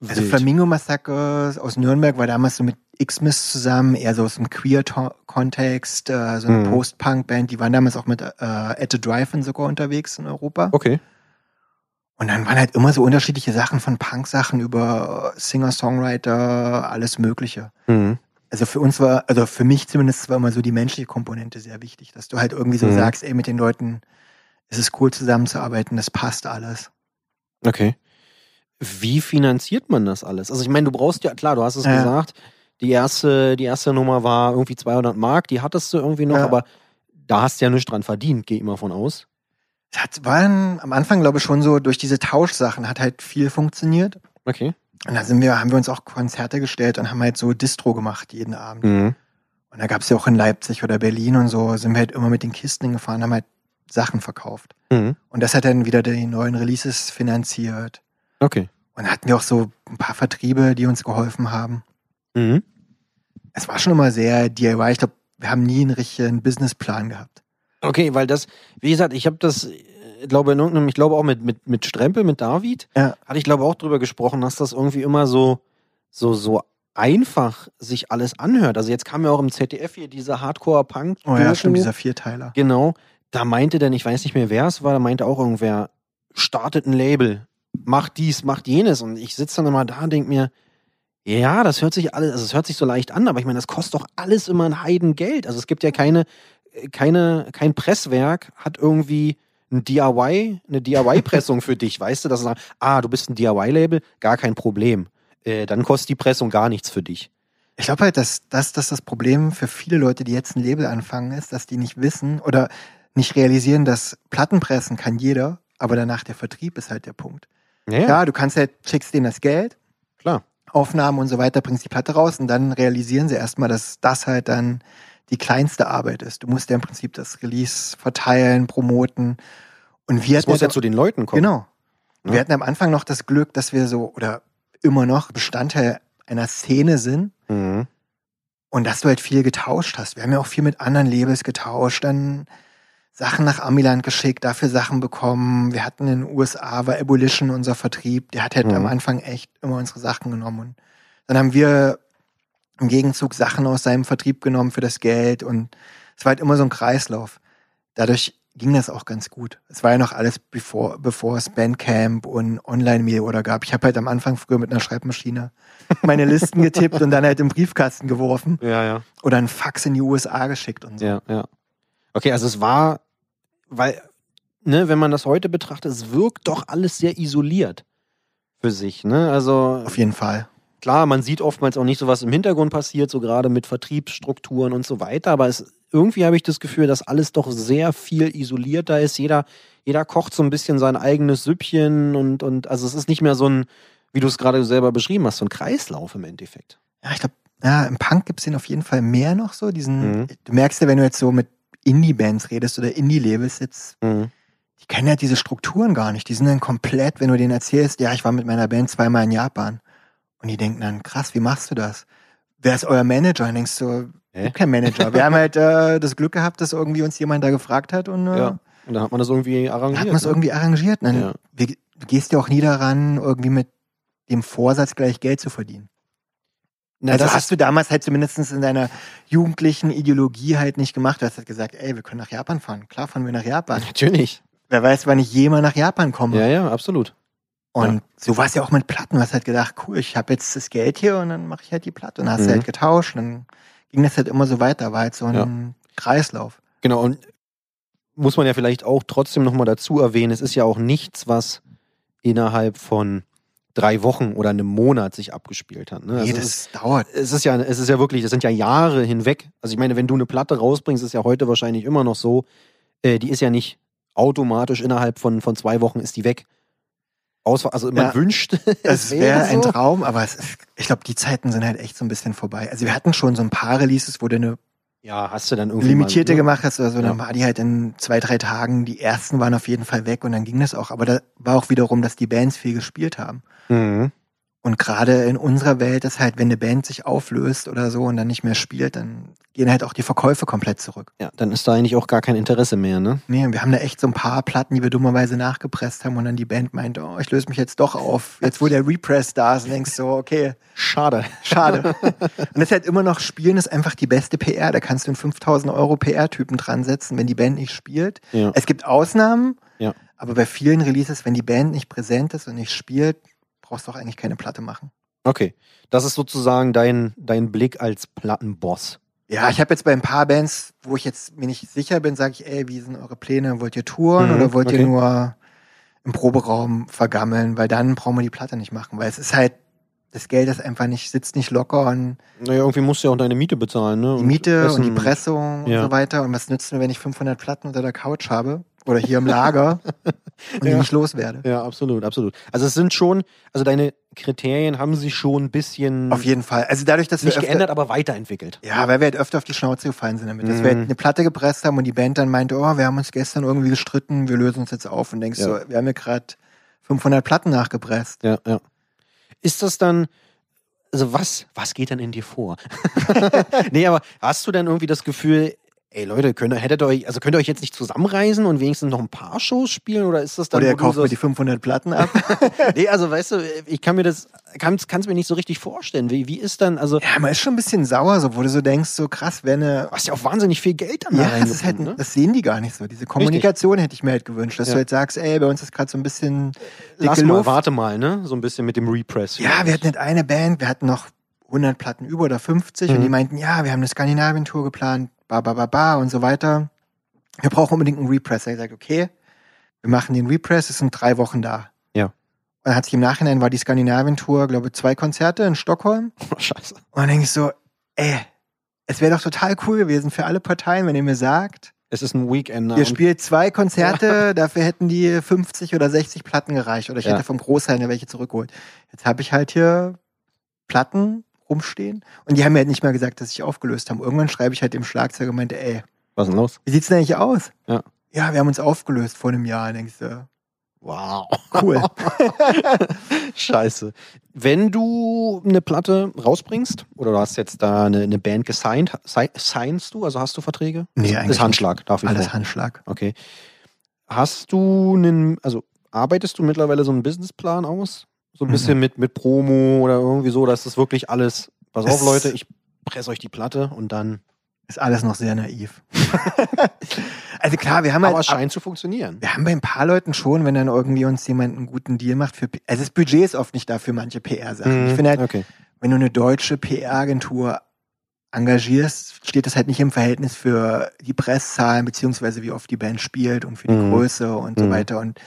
also wild. Flamingo Massacre aus Nürnberg war damals so mit Xmas zusammen, eher so aus dem Queer-Kontext, äh, so eine Mhm. Post-Punk-Band, die waren damals auch mit äh, At the Drive-In sogar unterwegs in Europa. Okay. Und dann waren halt immer so unterschiedliche Sachen von Punk-Sachen über Singer-Songwriter, alles Mögliche. Mhm. Also für uns war, also für mich zumindest war immer so die menschliche Komponente sehr wichtig, dass du halt irgendwie so Mhm. sagst, ey, mit den Leuten ist es cool zusammenzuarbeiten, das passt alles. Okay. Wie finanziert man das alles? Also ich meine, du brauchst ja, klar, du hast es Ja. gesagt, die erste, die erste Nummer war irgendwie 200 Mark, die hattest du irgendwie noch, Ja. aber da hast du ja nichts dran verdient, gehe ich immer von aus. Es hat, waren am Anfang, glaube ich, schon so, durch diese Tauschsachen hat halt viel funktioniert. Okay. Und da sind wir, haben wir uns auch Konzerte gestellt und haben halt so Distro gemacht jeden Abend. Mhm. Und da gab es ja auch in Leipzig oder Berlin und so, sind wir halt immer mit den Kisten gefahren, haben halt Sachen verkauft. Mhm. Und das hat dann wieder die neuen Releases finanziert. Okay. Und da hatten wir auch so ein paar Vertriebe, die uns geholfen haben. Mhm. Es war schon immer sehr DIY. Ich glaube, wir haben nie einen richtigen Businessplan gehabt. Okay, weil das, wie gesagt, ich habe das, glaube in irgendeinem, ich glaube auch mit, mit, mit Strempel, mit David, Ja. hatte ich glaube auch drüber gesprochen, dass das irgendwie immer so, so, so einfach sich alles anhört. Also jetzt kam ja auch im ZDF hier diese Hardcore-Punk. Oh ja, stimmt, dieser Vierteiler. Genau. Da meinte dann, ich weiß nicht mehr, wer es war, da meinte auch irgendwer, startet ein Label, macht dies, macht jenes. Und ich sitze dann immer da und denke mir, ja, das hört sich alles, also es hört sich so leicht an, aber ich meine, das kostet doch alles immer ein Heidengeld. Also es gibt ja keine, keine, kein Presswerk hat irgendwie ein DIY, eine DIY-Pressung für dich, weißt du, dass sie sagen, ah, du bist ein DIY-Label, gar kein Problem. Äh, dann kostet die Pressung gar nichts für dich. Ich glaube halt, dass, dass, dass das Problem für viele Leute, die jetzt ein Label anfangen, ist, dass die nicht wissen oder nicht realisieren, dass Plattenpressen kann jeder, aber danach der Vertrieb ist halt der Punkt. Ja, Ja, du kannst halt, schickst denen das Geld, klar. Aufnahmen und so weiter, bringst die Platte raus und dann realisieren sie erstmal, dass das halt dann die kleinste Arbeit ist. Du musst ja im Prinzip das Release verteilen, promoten. Und wir Das muss ja zu den Leuten kommen. Genau. Ja. Wir hatten am Anfang noch das Glück, dass wir so oder immer noch Bestandteil einer Szene sind Mhm. und dass du halt viel getauscht hast. Wir haben ja auch viel mit anderen Labels getauscht, dann Sachen nach Amiland geschickt, dafür Sachen bekommen. Wir hatten in den USA, war Abolition unser Vertrieb, der hat halt Mhm. am Anfang echt immer unsere Sachen genommen. Und dann haben wir im Gegenzug Sachen aus seinem Vertrieb genommen für das Geld und es war halt immer so ein Kreislauf. Dadurch ging das auch ganz gut. Es war ja noch alles bevor, bevor es Bandcamp und Online-Mail oder gab. Ich habe halt am Anfang früher mit einer Schreibmaschine meine Listen getippt und dann halt im Briefkasten geworfen Ja, ja. oder einen Fax in die USA geschickt und so. Ja, ja. Okay, also es war, weil, ne, wenn man das heute betrachtet, es wirkt doch alles sehr isoliert für sich, ne? Also Auf jeden Fall. Klar, man sieht oftmals auch nicht so, was im Hintergrund passiert, so gerade mit Vertriebsstrukturen und so weiter, aber es, irgendwie habe ich das Gefühl, dass alles doch sehr viel isolierter ist. Jeder, jeder kocht so ein bisschen sein eigenes Süppchen und, und also es ist nicht mehr so ein, wie du es gerade selber beschrieben hast, so ein Kreislauf im Endeffekt. Ja, ich glaube, ja, im Punk gibt's den auf jeden Fall mehr noch so. Diesen, Mhm. Du merkst ja, wenn du jetzt so mit Indie-Bands redest oder Indie-Labels jetzt, Mhm. die kennen ja diese Strukturen gar nicht. Die sind dann komplett, wenn du denen erzählst, ja, ich war mit meiner Band zweimal in Japan. Und die denken dann, krass, wie machst du das? Wer ist euer Manager? Und denkst du, Hä? kein Manager. Wir haben halt äh, das Glück gehabt, dass irgendwie uns jemand da gefragt hat und äh, Ja. Und dann hat man das irgendwie arrangiert. hat man es ne? irgendwie arrangiert. Dann, Ja. wir, du gehst ja auch nie daran, irgendwie mit dem Vorsatz gleich Geld zu verdienen. Na, also das hast du damals halt zumindest in deiner jugendlichen Ideologie halt nicht gemacht. Du hast halt gesagt, ey, wir können nach Japan fahren. Klar fahren wir nach Japan. Natürlich. Wer weiß, wann ich jemals nach Japan komme. Ja, ja, absolut. Und so war es ja auch mit Platten. Du hast halt gedacht, cool, ich habe jetzt das Geld hier und dann mache ich halt die Platte. Und dann hast Mhm. du halt getauscht. Und dann ging das halt immer so weiter. War halt so ein Ja. Kreislauf. Genau, und muss man ja vielleicht auch trotzdem nochmal dazu erwähnen, es ist ja auch nichts, was innerhalb von drei Wochen oder einem Monat sich abgespielt hat. Ne? Also nee, es, das dauert. es ist ja, es ist ja wirklich, das sind ja Jahre hinweg. Also ich meine, wenn du eine Platte rausbringst, ist ja heute wahrscheinlich immer noch so, äh, die ist ja nicht automatisch innerhalb von, von zwei Wochen ist die weg. Aus, also man Ja. wünscht, (laughs) Es wäre ein so. Traum, aber es ist, ich glaube, die Zeiten sind halt echt so ein bisschen vorbei. Also wir hatten schon so ein paar Releases, wo du eine Ja, hast du dann irgendwie limitierte mal, ne? gemacht hast oder so, dann Ja. war die halt in zwei, drei Tagen, die ersten waren auf jeden Fall weg und dann ging das auch. Aber da war auch wiederum, dass die Bands viel gespielt haben. Mhm. Und gerade in unserer Welt ist halt, wenn eine Band sich auflöst oder so und dann nicht mehr spielt, dann gehen halt auch die Verkäufe komplett zurück. Ja, dann ist da eigentlich auch gar kein Interesse mehr, ne? Nee, wir haben da echt so ein paar Platten, die wir dummerweise nachgepresst haben und dann die Band meint, oh, ich löse mich jetzt doch auf. Jetzt wo der Repress da ist, denkst du, okay, Schade. schade. (laughs) und das ist halt immer noch Spielen ist einfach die beste PR. Da kannst du einen 5000 Euro PR-Typen dran setzen, wenn die Band nicht spielt. Ja. Es gibt Ausnahmen, Ja. aber bei vielen Releases, wenn die Band nicht präsent ist und nicht spielt, brauchst du auch eigentlich keine Platte machen. Okay. Das ist sozusagen dein, dein Blick als Plattenboss. Ja, ich habe jetzt bei ein paar Bands, wo ich jetzt mir nicht sicher bin, sage ich, ey, wie sind eure Pläne? Wollt ihr touren Mhm, oder wollt okay. ihr nur im Proberaum vergammeln? Weil dann brauchen wir die Platte nicht machen, weil es ist halt, das Geld ist einfach nicht, sitzt nicht locker und Naja, irgendwie musst du ja auch deine Miete bezahlen, ne? die Miete und die Essen. Pressung Ja. und so weiter. Und was nützt mir, wenn ich 500 Platten unter der Couch habe oder hier im Lager (laughs) und die Ja. nicht loswerde? Ja, absolut, absolut. Also es sind schon, also deine Kriterien haben sich schon ein bisschen Auf jeden Fall. Also dadurch, dass nicht wir öfter, geändert, aber weiterentwickelt. Ja, weil wir halt öfter auf die Schnauze gefallen sind damit. Dass wir Mhm. halt eine Platte gepresst haben und die Band dann meinte, oh, wir haben uns gestern irgendwie gestritten, wir lösen uns jetzt auf und denkst Ja. so, wir haben ja gerade 500 Platten nachgepresst. Ja, ja. Ist das dann, also was, was geht dann in dir vor? (laughs) nee, aber hast du dann irgendwie das Gefühl, ey Leute, könnt ihr, hättet euch, also könnt ihr euch jetzt nicht zusammenreisen und wenigstens noch ein paar Shows spielen oder ist das dann Oder ihr kauft mir sagst- die 500 Platten ab. (laughs) Nee, also weißt du, ich kann mir das, kann es mir nicht so richtig vorstellen. Wie, wie ist dann, also, ja, man ist schon ein bisschen sauer, so, wo du so denkst, so krass, wenn eine... du hast ja auch wahnsinnig viel Geld dann da Ja, das, ist halt, ne? das sehen die gar nicht so. Diese Kommunikation hätte ich mir halt gewünscht, dass Ja. du halt sagst, ey, bei uns ist gerade so ein bisschen dicke Lass mal, Luft. warte mal, ne? So ein bisschen mit dem Repress. Ja, wir hatten nicht eine Band, wir hatten noch 100 Platten über oder 50 und Mhm. die meinten, ja, wir haben eine Skandinavien-Tour geplant, ba, ba, ba, ba und so weiter. Wir brauchen unbedingt einen Repress. Er sagt, okay, wir machen den Repress, es sind drei Wochen da. Ja. Und dann hat sich im Nachhinein war die Skandinavien-Tour, glaube ich, zwei Konzerte in Stockholm. (laughs) Oh, scheiße. Und dann denke ich so, ey, es wäre doch total cool gewesen für alle Parteien, wenn ihr mir sagt, Es ist ein Weekend. ne? ihr spielt zwei Konzerte, (laughs) dafür hätten die 50 oder 60 Platten gereicht. Oder ich Ja. hätte vom Großhändler welche zurückgeholt. Jetzt habe ich halt hier Platten rumstehen. Und die haben mir halt nicht mal gesagt, dass sich aufgelöst haben. Irgendwann schreibe ich halt dem Schlagzeuger und meinte, ey, Was ist denn los? wie sieht's denn eigentlich aus? Ja. Ja, wir haben uns aufgelöst vor einem Jahr. Und denkst du, Wow. cool. (laughs) Scheiße. Wenn du eine Platte rausbringst, oder du hast jetzt da eine, eine Band gesigned, si- signst du, also hast du Verträge? Nee, eigentlich ist Handschlag, darf ich Alles vor. Handschlag. Okay. Hast du einen, also arbeitest du mittlerweile so einen Businessplan aus? So ein Mhm. bisschen mit, mit Promo oder irgendwie so, dass das wirklich alles, pass auf Es- Leute, ich presse euch die Platte und dann. Ist alles noch sehr naiv. (laughs) also klar, wir haben halt Aber es scheint zu funktionieren. Wir haben bei ein paar Leuten schon, wenn dann irgendwie uns jemand einen guten Deal macht für, also das Budget ist oft nicht dafür manche PR-Sachen. Ich Mhm, finde halt, okay. wenn du eine deutsche PR-Agentur engagierst, steht das halt nicht im Verhältnis für die Presszahlen, beziehungsweise wie oft die Band spielt und für die Mhm. Größe und so Mhm. weiter. Und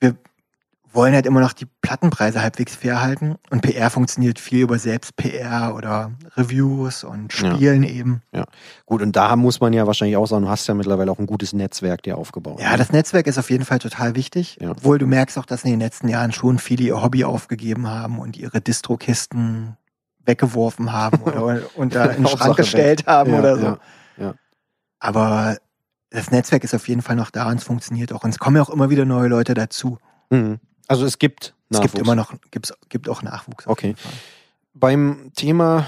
wir wollen halt immer noch die Plattenpreise halbwegs fair halten. Und PR funktioniert viel über Selbst-PR oder Reviews und Ja. Spielen eben. Gut, und da muss man ja wahrscheinlich auch sagen, du hast ja mittlerweile auch ein gutes Netzwerk dir aufgebaut. Ja, das Netzwerk ist auf jeden Fall total wichtig. Ja. Obwohl du merkst auch, dass in den letzten Jahren schon viele ihr Hobby aufgegeben haben und ihre Distrokisten weggeworfen haben (laughs) oder unter in den Schrank gestellt haben Ja, oder so. ja, ja. Aber das Netzwerk ist auf jeden Fall noch da und es funktioniert auch. Und es kommen ja auch immer wieder neue Leute dazu. Mhm. Also es gibt Es gibt immer noch, gibt's, gibt auch Nachwuchs. Okay. Beim Thema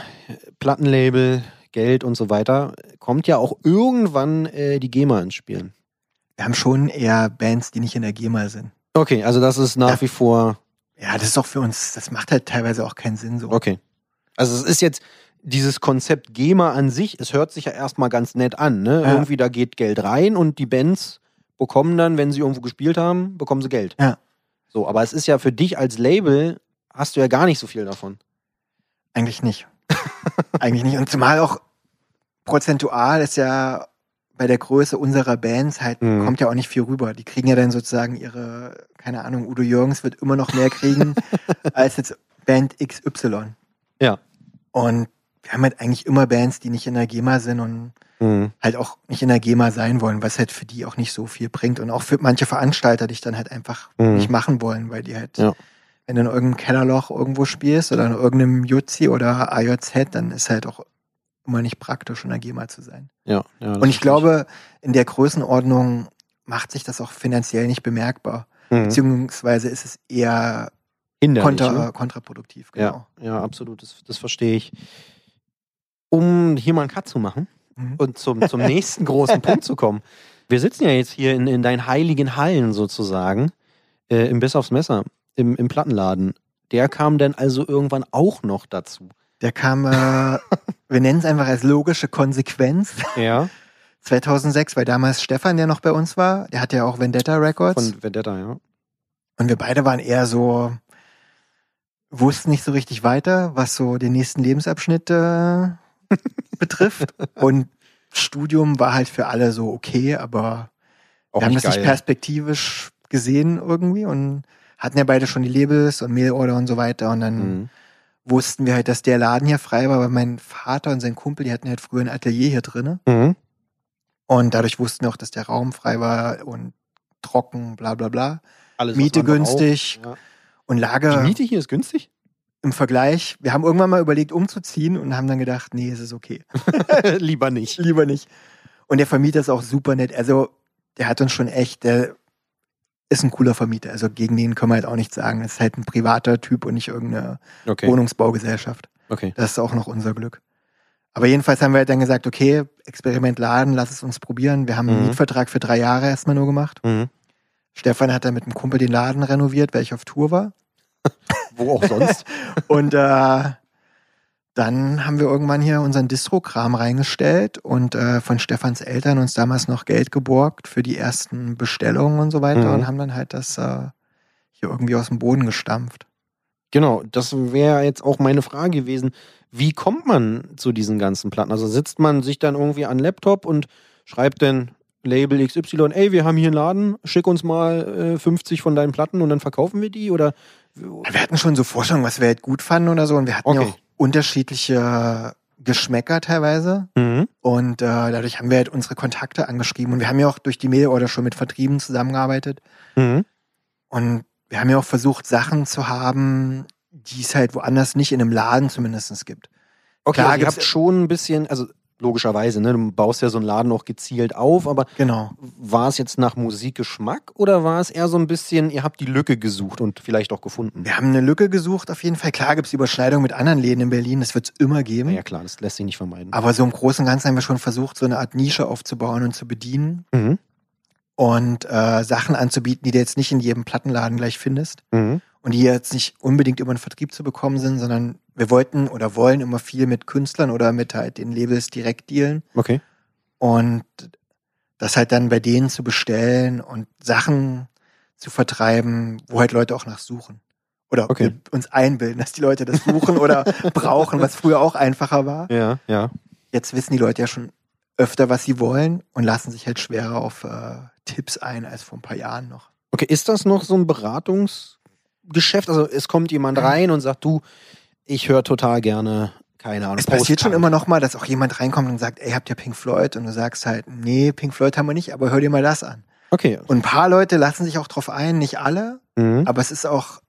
Plattenlabel, Geld und so weiter kommt ja auch irgendwann äh, die GEMA ins Spiel. Wir haben schon eher Bands, die nicht in der GEMA sind. Okay, also das ist nach Ja. wie vor Ja, das ist auch für uns, das macht halt teilweise auch keinen Sinn so. okay. Also es ist jetzt dieses Konzept GEMA an sich, es hört sich ja erstmal ganz nett an, ne? Ja. Irgendwie da geht Geld rein und die Bands bekommen dann, wenn sie irgendwo gespielt haben, bekommen sie Geld. Ja. So, aber es ist ja für dich als Label hast du ja gar nicht so viel davon. Eigentlich nicht. Eigentlich nicht. Und zumal auch prozentual ist ja bei der Größe unserer Bands halt, Mhm. kommt ja auch nicht viel rüber. Die kriegen ja dann sozusagen ihre, keine Ahnung, Udo Jürgens wird immer noch mehr kriegen (laughs) als jetzt Band XY. Ja. Und wir haben halt eigentlich immer Bands, die nicht in der GEMA sind und Mhm. halt auch nicht in der GEMA sein wollen, was halt für die auch nicht so viel bringt. Und auch für manche Veranstalter, die es dann halt einfach Mhm. nicht machen wollen, weil die halt, Ja. wenn du in irgendeinem Kellerloch irgendwo spielst oder in irgendeinem Jutzi oder AJZ, dann ist halt auch immer nicht praktisch, in der GEMA zu sein. Ja, ja. Und ich glaube, in der Größenordnung macht sich das auch finanziell nicht bemerkbar. Mhm. Beziehungsweise ist es eher kontra, ne? kontraproduktiv, genau. Ja, ja, absolut. Das, das verstehe ich. Um hier mal einen Cut zu machen Mhm. und zum, zum nächsten großen (laughs) Punkt zu kommen. Wir sitzen ja jetzt hier in, in deinen heiligen Hallen sozusagen, äh, im Biss aufs Messer, im, im Plattenladen. Der kam dann also irgendwann auch noch dazu. Der kam, äh, (laughs) wir nennen es einfach als logische Konsequenz. Ja. (laughs) 2006, weil damals Stefan, der noch bei uns war, der hat ja auch Vendetta Records. Von Vendetta, ja. Und wir beide waren eher so, wussten nicht so richtig weiter, was so den nächsten Lebensabschnitt äh, (laughs) betrifft. Und Studium war halt für alle so okay, aber Auch wir haben das nicht perspektivisch gesehen irgendwie und hatten ja beide schon die Labels und Mailorder und so weiter. Und dann Mhm. wussten wir halt, dass der Laden hier frei war, weil mein Vater und sein Kumpel, die hatten halt früher ein Atelier hier drinne. Mhm. Und dadurch wussten wir auch, dass der Raum frei war und trocken, bla bla bla. Alles, Miete günstig Ja. und Die Lage Miete hier ist günstig? Im Vergleich. Wir haben irgendwann mal überlegt, umzuziehen und haben dann gedacht, nee, es ist okay. (laughs) Lieber nicht. Lieber nicht. Und der Vermieter ist auch super nett. Also, der hat uns schon echt, der ist ein cooler Vermieter. Also, gegen den können wir halt auch nichts sagen. Das ist halt ein privater Typ und nicht irgendeine Okay. Wohnungsbaugesellschaft. okay. Das ist auch noch unser Glück. Aber jedenfalls haben wir halt dann gesagt, okay, Experiment Laden, lass es uns probieren. Wir haben einen Mhm. Mietvertrag für drei Jahre erstmal nur gemacht. Mhm. Stefan hat dann mit einem Kumpel den Laden renoviert, weil ich auf Tour war. (laughs) Wo auch sonst? (laughs) Und äh, dann haben wir irgendwann hier unseren Distro-Kram reingestellt und äh, von Stefans Eltern uns damals noch Geld geborgt für die ersten Bestellungen und so weiter Mhm. und haben dann halt das äh, hier irgendwie aus dem Boden gestampft. Genau, das wäre jetzt auch meine Frage gewesen. Wie kommt man zu diesen ganzen Platten? Also sitzt man sich dann irgendwie an den Laptop und schreibt dann Label XY, ey, wir haben hier einen Laden, schick uns mal äh, 50 von deinen Platten und dann verkaufen wir die? Oder Wir hatten schon so Vorstellungen, was wir halt gut fanden oder so und wir hatten ja Okay. auch unterschiedliche Geschmäcker teilweise mhm. und äh, dadurch haben wir halt unsere Kontakte angeschrieben und wir haben ja auch durch die Mail-Order schon mit Vertrieben zusammengearbeitet Mhm. Und wir haben ja auch versucht, Sachen zu haben, die es halt woanders nicht in einem Laden zumindest gibt. Okay, Klar also ihr habt schon ein bisschen, also logischerweise, ne, du baust ja so einen Laden auch gezielt auf, aber Genau. war es jetzt nach Musikgeschmack oder war es eher so ein bisschen, ihr habt die Lücke gesucht und vielleicht auch gefunden? Wir haben eine Lücke gesucht, auf jeden Fall. Klar gibt es Überschneidungen mit anderen Läden in Berlin, das wird es immer geben. Ja, ja, klar, das lässt sich nicht vermeiden. Aber so im Großen und Ganzen haben wir schon versucht, so eine Art Nische aufzubauen und zu bedienen Mhm. und äh, Sachen anzubieten, die du jetzt nicht in jedem Plattenladen gleich findest Mhm. Und die jetzt nicht unbedingt über den Vertrieb zu bekommen sind, sondern wir wollten oder wollen immer viel mit Künstlern oder mit halt den Labels direkt dealen. Okay. Und das halt dann bei denen zu bestellen und Sachen zu vertreiben, wo halt Leute auch nach suchen. Oder Okay. uns einbilden, dass die Leute das suchen oder (laughs) brauchen, was früher auch einfacher war. Ja, ja. Jetzt wissen die Leute ja schon öfter, was sie wollen und lassen sich halt schwerer auf äh, Tipps ein als vor ein paar Jahren noch. Okay, ist das noch so ein Beratungsgeschäft? Also es kommt jemand rein und sagt, du, ich höre total gerne, keine Ahnung. Es passiert schon immer noch mal, dass auch jemand reinkommt und sagt, ey, habt ihr Pink Floyd? Und du sagst halt, nee, Pink Floyd haben wir nicht, aber hör dir mal das an. Okay. Und ein paar Leute lassen sich auch drauf ein, nicht alle, Mhm. aber es ist auch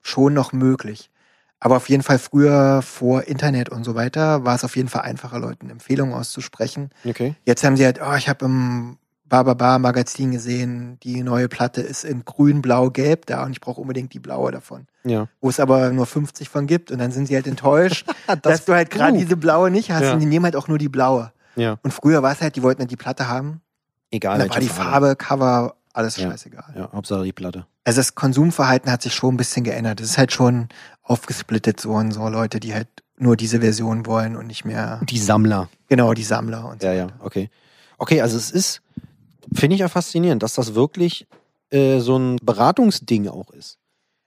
schon noch möglich. Aber auf jeden Fall früher vor Internet und so weiter war es auf jeden Fall einfacher, Leuten Empfehlungen auszusprechen. Okay. Jetzt haben sie halt, oh, ich habe im Baba Magazin gesehen, die neue Platte ist in grün, blau, gelb da und ich brauche unbedingt die blaue davon. Ja. Wo es aber nur 50 von gibt und dann sind sie halt enttäuscht, (laughs) dass du halt gerade uh. diese blaue nicht hast Ja. und die nehmen halt auch nur die blaue. Ja. Und früher war es halt, die wollten halt die Platte haben. Egal. Dann war die Farbe, Cover, alles Ja. scheißegal. Ja, Hauptsache die Platte. Also das Konsumverhalten hat sich schon ein bisschen geändert. Es ist halt schon aufgesplittet so und so Leute, die halt nur diese Version wollen und nicht mehr Die Sammler. genau die Sammler und so. Ja, ja, okay. Okay, also es ist, finde ich ja faszinierend, dass das wirklich äh, so ein Beratungsding auch ist.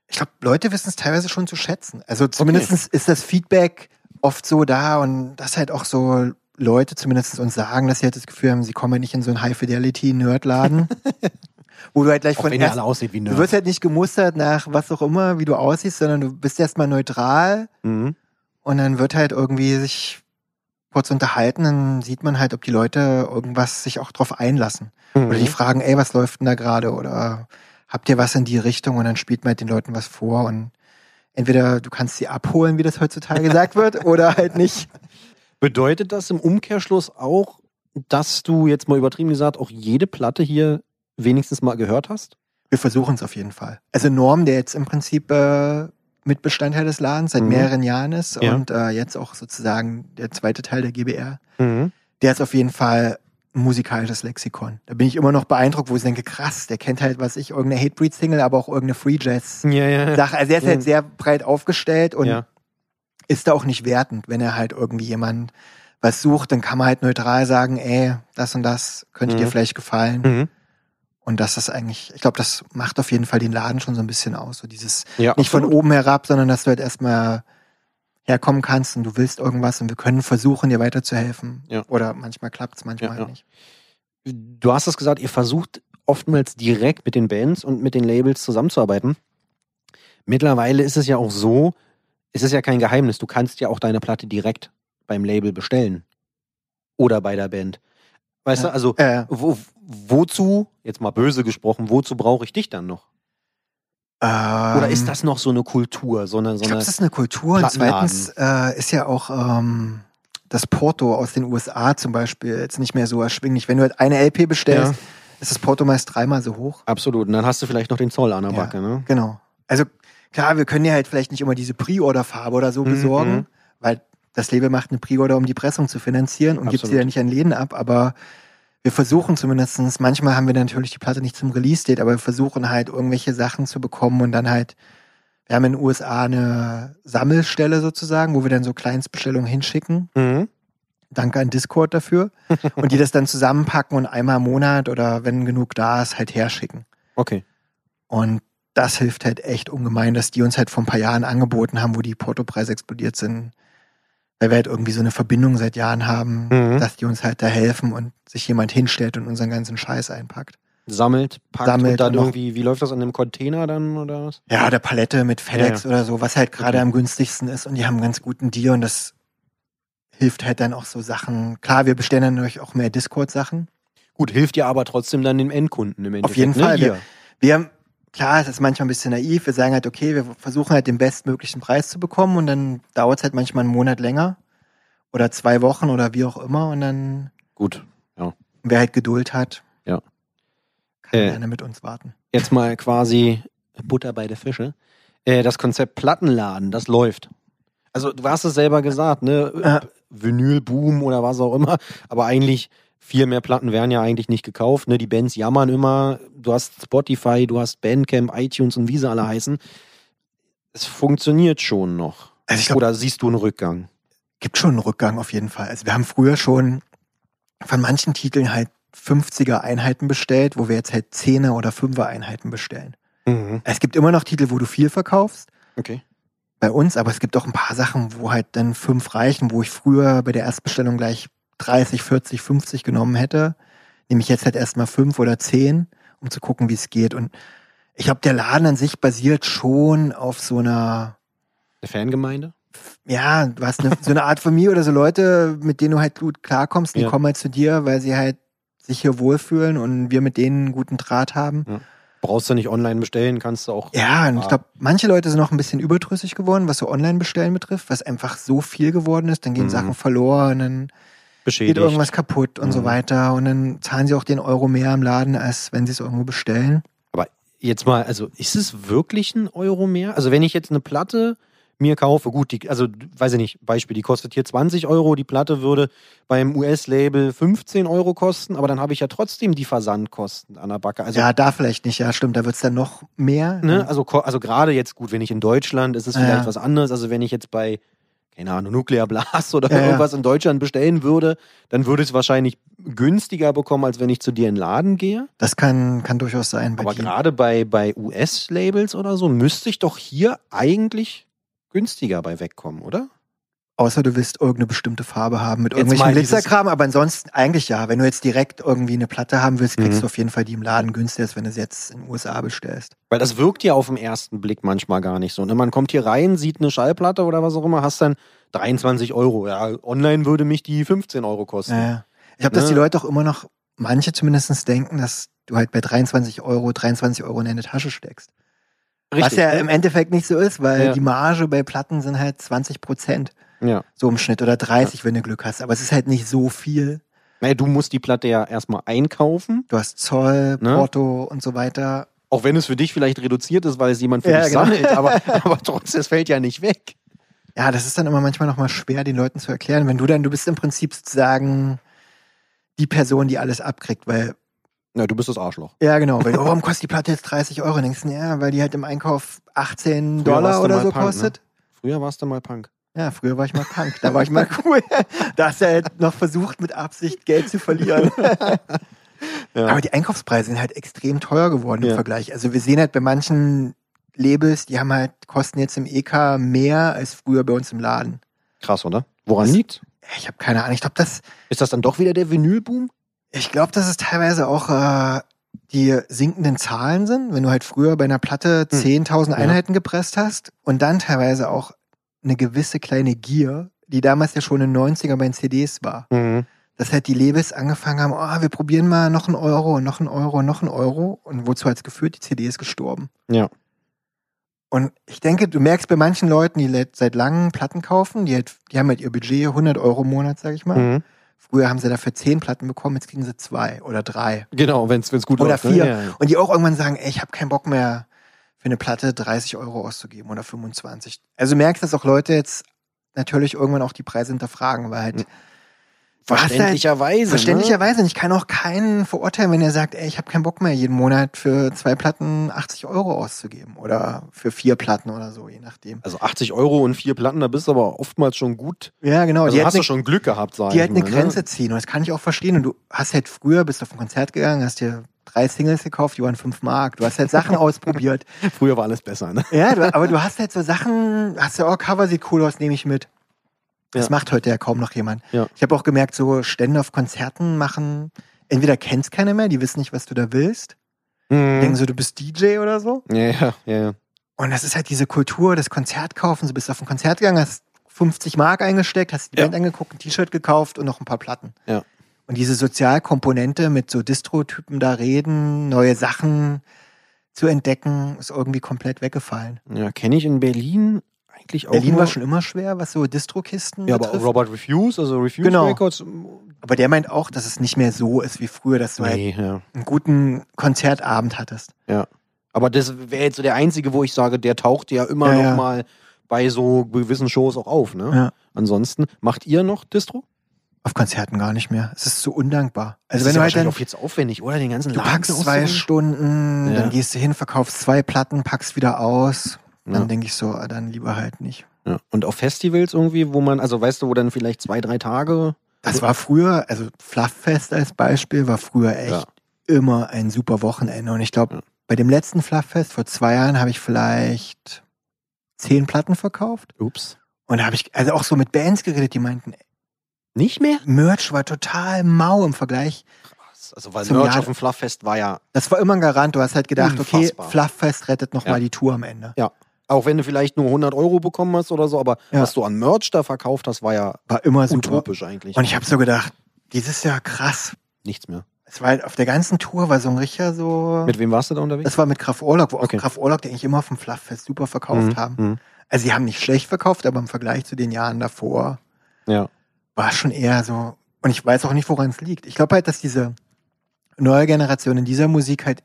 Ich glaube, Leute wissen es teilweise schon zu schätzen. Also zumindest ist das Feedback oft so da und dass halt auch so Leute zumindest uns sagen, dass sie halt das Gefühl haben, sie kommen halt nicht in so einen High-Fidelity-Nerdladen, (laughs) wo du halt gleich Auch von wenn erst, aussieht wie du Nerds. wirst halt nicht gemustert nach was auch immer, wie du aussiehst, sondern du bist erstmal neutral Mhm. und dann wird halt irgendwie sich kurz unterhalten, dann sieht man halt, ob die Leute irgendwas sich auch drauf einlassen. Oder die Mhm. fragen, ey, was läuft denn da gerade? Oder habt ihr was in die Richtung? Und dann spielt man halt den Leuten was vor und entweder du kannst sie abholen, wie das heutzutage (laughs) gesagt wird, oder halt nicht. Bedeutet das im Umkehrschluss auch, dass du jetzt mal übertrieben gesagt auch jede Platte hier wenigstens mal gehört hast? Wir versuchen es auf jeden Fall. Also Norm, der jetzt im Prinzip äh, Mitbestandteil des Ladens seit Mhm. mehreren Jahren ist Ja. und äh, jetzt auch sozusagen der zweite Teil der GBR, Mhm. der ist auf jeden Fall ein musikalisches Lexikon. Da bin ich immer noch beeindruckt, wo ich denke, krass, der kennt halt, was ich, irgendeine Hatebreed-Single, aber auch irgendeine Free Jazz Ja, ja. Also er ist Mhm. halt sehr breit aufgestellt und ist da auch nicht wertend, wenn er halt irgendwie jemand was sucht, dann kann man halt neutral sagen, ey, das und das könnte Mhm. dir vielleicht gefallen. Und das ist eigentlich, ich glaube, das macht auf jeden Fall den Laden schon so ein bisschen aus. So dieses ja nicht von oben herab, sondern dass du halt erstmal herkommen kannst und du willst irgendwas und wir können versuchen, dir weiterzuhelfen. Ja. Oder manchmal klappt's, manchmal Ja, halt nicht. Du hast es gesagt, ihr versucht oftmals direkt mit den Bands und mit den Labels zusammenzuarbeiten. Mittlerweile ist es ja auch so, es ist ja kein Geheimnis, du kannst ja auch deine Platte direkt beim Label bestellen. Oder bei der Band. Weißt Ja. du, also Äh, wo, wozu, jetzt mal böse gesprochen, wozu brauche ich dich dann noch? Oder ist das noch so eine Kultur, so eine, so Ähm, Ich glaube, das ist eine Kultur. Und zweitens äh, ist ja auch ähm, das Porto aus den USA zum Beispiel jetzt nicht mehr so erschwinglich. Wenn du halt eine LP bestellst, Ja. ist das Porto meist dreimal so hoch. Absolut. Und dann hast du vielleicht noch den Zoll an der Ja. Backe, ne? Genau. Also klar, wir können ja halt vielleicht nicht immer diese Pre-Order-Farbe oder so Mhm, besorgen, mhm. weil das Label macht eine Pre-Order, um die Pressung zu finanzieren und gibt sie Absolut. ja nicht an Läden ab, aber wir versuchen zumindestens. manchmal haben wir natürlich die Platte nicht zum Release-Date, aber wir versuchen halt irgendwelche Sachen zu bekommen und dann halt, wir haben in den USA eine Sammelstelle sozusagen, wo wir dann so Kleinstbestellungen hinschicken. Mhm. Danke an Discord dafür. (laughs) und die das dann zusammenpacken und einmal im Monat oder wenn genug da ist, halt herschicken. Okay. Und das hilft halt echt ungemein, dass die uns halt vor ein paar Jahren angeboten haben, wo die Portopreise explodiert sind. Weil wir halt irgendwie so eine Verbindung seit Jahren haben, Mhm. dass die uns halt da helfen und sich jemand hinstellt und unseren ganzen Scheiß einpackt. Sammelt, packt Sammelt und dann und noch- irgendwie, wie läuft das an einem Container dann oder was? Ja, der Palette mit FedEx Ja, oder so, was halt gerade Okay. am günstigsten ist und die haben einen ganz guten Deal und das hilft halt dann auch so Sachen. Klar, wir bestellen dann natürlich auch mehr Discord-Sachen. Gut, hilft ja aber trotzdem dann dem Endkunden im Endeffekt. Auf jeden ne? Fall. Hier. Wir haben, klar, es ist manchmal ein bisschen naiv. Wir sagen halt, okay, wir versuchen halt den bestmöglichen Preis zu bekommen und dann dauert es halt manchmal einen Monat länger oder zwei Wochen oder wie auch immer und dann, Gut. wer halt Geduld hat, Ja. kann Äh. gerne mit uns warten. Jetzt mal quasi Butter bei der Fische. Äh, das Konzept Plattenladen, das läuft. Also du hast es selber gesagt, ne? Ja. Vinylboom oder was auch immer. Aber eigentlich viel mehr Platten werden ja eigentlich nicht gekauft. Ne? Die Bands jammern immer. Du hast Spotify, du hast Bandcamp, iTunes und wie sie alle heißen. Es funktioniert schon noch. Also ich glaube, Oder siehst du einen Rückgang? gibt schon einen Rückgang auf jeden Fall. Also wir haben früher schon von manchen Titeln halt 50er Einheiten bestellt, wo wir jetzt halt 10er oder 5er Einheiten bestellen. Mhm. Es gibt immer noch Titel, wo du viel verkaufst. Okay. bei uns, aber es gibt auch ein paar Sachen, wo halt dann fünf reichen, wo ich früher bei der Erstbestellung gleich 30, 40, 50 genommen hätte. Nehme ich jetzt halt erstmal fünf oder zehn, um zu gucken, wie es geht. Und ich glaube, der Laden an sich basiert schon auf so einer, Eine Fangemeinde? ja, du hast eine, so eine Art Familie oder so Leute, mit denen du halt gut klarkommst, die Ja. kommen halt zu dir, weil sie halt sich hier wohlfühlen und wir mit denen einen guten Draht haben. Brauchst du nicht online bestellen, kannst du auch. Ja, und ich Ah. glaube, manche Leute sind noch ein bisschen überdrüssig geworden, was so Online-Bestellen betrifft, was einfach so viel geworden ist. Dann gehen Mhm. Sachen verloren, dann Beschädigt. geht irgendwas kaputt und so Mhm. weiter. Und dann zahlen sie auch den Euro mehr im Laden, als wenn sie es irgendwo bestellen. Aber jetzt mal, also ist es wirklich ein Euro mehr? Also wenn ich jetzt eine Platte mir kaufe, gut, die, also weiß ich nicht, Beispiel, die kostet hier 20 Euro, die Platte würde beim US-Label 15 Euro kosten, aber dann habe ich ja trotzdem die Versandkosten an der Backe. Also ja, da vielleicht nicht, ja, stimmt. Da wird's dann noch mehr. Ne? Also, ko- also gerade jetzt gut, wenn ich in Deutschland, ist es Ja, vielleicht ja. was anderes. Also wenn ich jetzt bei, keine Ahnung, Nuclear Blast (laughs) oder Ja, irgendwas in Deutschland bestellen würde, dann würde ich es wahrscheinlich günstiger bekommen, als wenn ich zu dir in den Laden gehe. Das kann, kann durchaus sein. Aber gerade bei, bei US-Labels oder so, müsste ich doch hier eigentlich günstiger bei wegkommen, oder? Außer du willst irgendeine bestimmte Farbe haben mit Jetzt dieses- Glitzerkram, aber ansonsten eigentlich ja. Wenn du jetzt direkt irgendwie eine Platte haben willst, kriegst Mhm. du auf jeden Fall die im Laden günstiger, als wenn du sie jetzt in den USA bestellst. Weil das wirkt ja auf den ersten Blick manchmal gar nicht so. Ne? Man kommt hier rein, sieht eine Schallplatte oder was auch immer, hast dann 23 Euro. Ja, online würde mich die 15 Euro kosten. Ja, ja. Ich dass Ne? die Leute auch immer noch, manche zumindest denken, dass du halt bei 23 Euro 23 Euro in deine Tasche steckst. Was ja ne? im Endeffekt nicht so ist, weil Ja. die Marge bei Platten sind halt 20 Prozent. Ja. So im Schnitt oder 30, wenn du Glück hast. Aber es ist halt nicht so viel. Naja, du musst die Platte ja erstmal einkaufen, Du hast Zoll, Ne? Porto und so weiter. auch wenn es für dich vielleicht reduziert ist, weil es jemand für Ja, dich genau. sammelt, aber, (laughs) aber trotzdem, es fällt ja nicht weg. Ja, das ist dann immer manchmal nochmal schwer, den Leuten zu erklären. Wenn du dann, du bist im Prinzip sozusagen die Person, die alles abkriegt, weil, Na, du bist das Arschloch. ja genau, weil, oh, warum kostet die Platte jetzt 30 Euro? Und denkst du, ja, weil die halt im Einkauf 18 Früher Dollar oder so Punk, ne? kostet. Früher warst du mal Punk. Ja, früher war ich mal Punk, da war ich mal cool. (laughs) Da hast du halt noch versucht, mit Absicht Geld zu verlieren. Ja. Aber die Einkaufspreise sind halt extrem teuer geworden im Ja. Vergleich. Also wir sehen halt bei manchen Labels, die haben halt, kosten jetzt im EK mehr als früher bei uns im Laden. Krass, oder? Woran Das- liegt? Ich habe keine Ahnung. Ich glaube, das, Ist das dann doch wieder der Vinylboom? ich glaube, dass es teilweise auch äh, die sinkenden Zahlen sind, wenn du halt früher bei einer Platte Hm. 10.000 Ja. Einheiten gepresst hast und dann teilweise auch eine gewisse kleine Gier, die damals ja schon in den 90er bei den CDs war. Mhm. Dass halt die Labels angefangen haben, oh, wir probieren mal noch einen Euro, noch einen Euro, noch einen Euro. Und wozu hat's geführt? Die CD ist gestorben. Ja. Und ich denke, du merkst bei manchen Leuten, die seit langem Platten kaufen, die, halt, die haben halt ihr Budget 100 Euro im Monat, sag ich mal. Mhm. Früher haben sie dafür 10 Platten bekommen, jetzt kriegen sie zwei oder drei. Genau, wenn es gut Oder läuft. ne? vier. Ja, ja. Und die auch irgendwann sagen, ey, ich habe keinen Bock mehr für eine Platte 30 Euro auszugeben oder 25. Also du merkst, dass auch Leute jetzt natürlich irgendwann auch die Preise hinterfragen, weil halt Mhm. Hast halt- Verständlicherweise. Verständlicherweise. Und ich kann auch keinen verurteilen, wenn er sagt, ey, ich habe keinen Bock mehr, jeden Monat für zwei Platten 80 Euro auszugeben. Oder für vier Platten oder so, je nachdem. Ne? Also 80 Euro und vier Platten, da bist du aber oftmals schon gut. Ja, genau. Also die hat hast du eine, schon Glück gehabt, sag die halt eine mal, Grenze Ne? ziehen. Und das kann ich auch verstehen. Und du hast halt früher, bist auf ein Konzert gegangen, hast dir drei Singles gekauft, die waren fünf Mark. Du hast halt Sachen (laughs) ausprobiert. Früher war alles besser, ne? Ja, du, aber du hast halt so Sachen, hast ja, oh, Cover sieht cool aus, nehme ich mit. Das Ja. macht heute ja kaum noch jemand. Ja. Ich habe auch gemerkt, so Stände auf Konzerten machen, entweder kennst keiner mehr, die wissen nicht, was du da willst. Denken Mhm. so, du bist DJ oder so. Ja, ja, ja, ja. Und das ist halt diese Kultur des Konzertkaufens. Du bist auf ein Konzert gegangen, hast 50 Mark eingesteckt, hast die Ja. Band angeguckt, ein T-Shirt gekauft und noch ein paar Platten. Ja. Und diese Sozialkomponente mit so Distro-Typen da reden, neue Sachen zu entdecken, ist irgendwie komplett weggefallen. Ja, kenne ich in Berlin eigentlich auch. Berlin war schon immer schwer, was so Distro-Kisten Ja, aber betrifft. Robert Refuse, also Refuse Genau. Records. Aber der meint auch, dass es nicht mehr so ist wie früher, dass du halt Nee, ja. einen guten Konzertabend hattest. Aber das wäre jetzt so der einzige, wo ich sage, der taucht ja immer Ja, noch ja. mal bei so gewissen Shows auch auf, ne? Ja. Ansonsten, macht ihr noch Distro? Auf Konzerten gar nicht mehr. Es ist so undankbar. Also das wenn ist du ja halt dann, auch jetzt aufwendig, oder? Den ganzen du Laden packst zwei. Stunden, Ja. dann gehst du hin, verkaufst zwei Platten, packst wieder aus. Dann Ja. denke ich so, ah, dann lieber halt nicht. Ja. Und auf Festivals irgendwie, wo man, also weißt du, wo dann vielleicht zwei, drei Tage. Das war früher, also Flufffest als Beispiel, war früher echt Ja. immer ein super Wochenende. Und ich glaube, Ja. bei dem letzten Flufffest vor zwei Jahren habe ich vielleicht zehn Platten verkauft. Ups. Und da habe ich also auch so mit Bands geredet, die meinten, Nicht mehr? Merch war total mau im Vergleich. Also, weil Merch Jahr- auf dem Flufffest war ja, Das war immer ein Garant. Du hast halt gedacht, Unfassbar. okay, Flufffest rettet noch Ja. mal die Tour am Ende. Auch wenn du vielleicht nur 100 Euro bekommen hast oder so, aber Ja. was du an Merch da verkauft hast, war ja War immer super. utopisch eigentlich. Und ich habe so gedacht, dieses Jahr krass. Nichts mehr. Es war halt auf der ganzen Tour war so ein richtiger so. Mit wem warst du da unterwegs? das war mit Graf Orlok, wo auch Okay. Graf Orlok, die eigentlich immer vom Flufffest super verkauft Mhm, haben. mhm. Also sie haben nicht schlecht verkauft, aber im Vergleich zu den Jahren davor Ja. war es schon eher so. Und ich weiß auch nicht, woran es liegt. Ich glaube halt, dass diese neue Generation in dieser Musik halt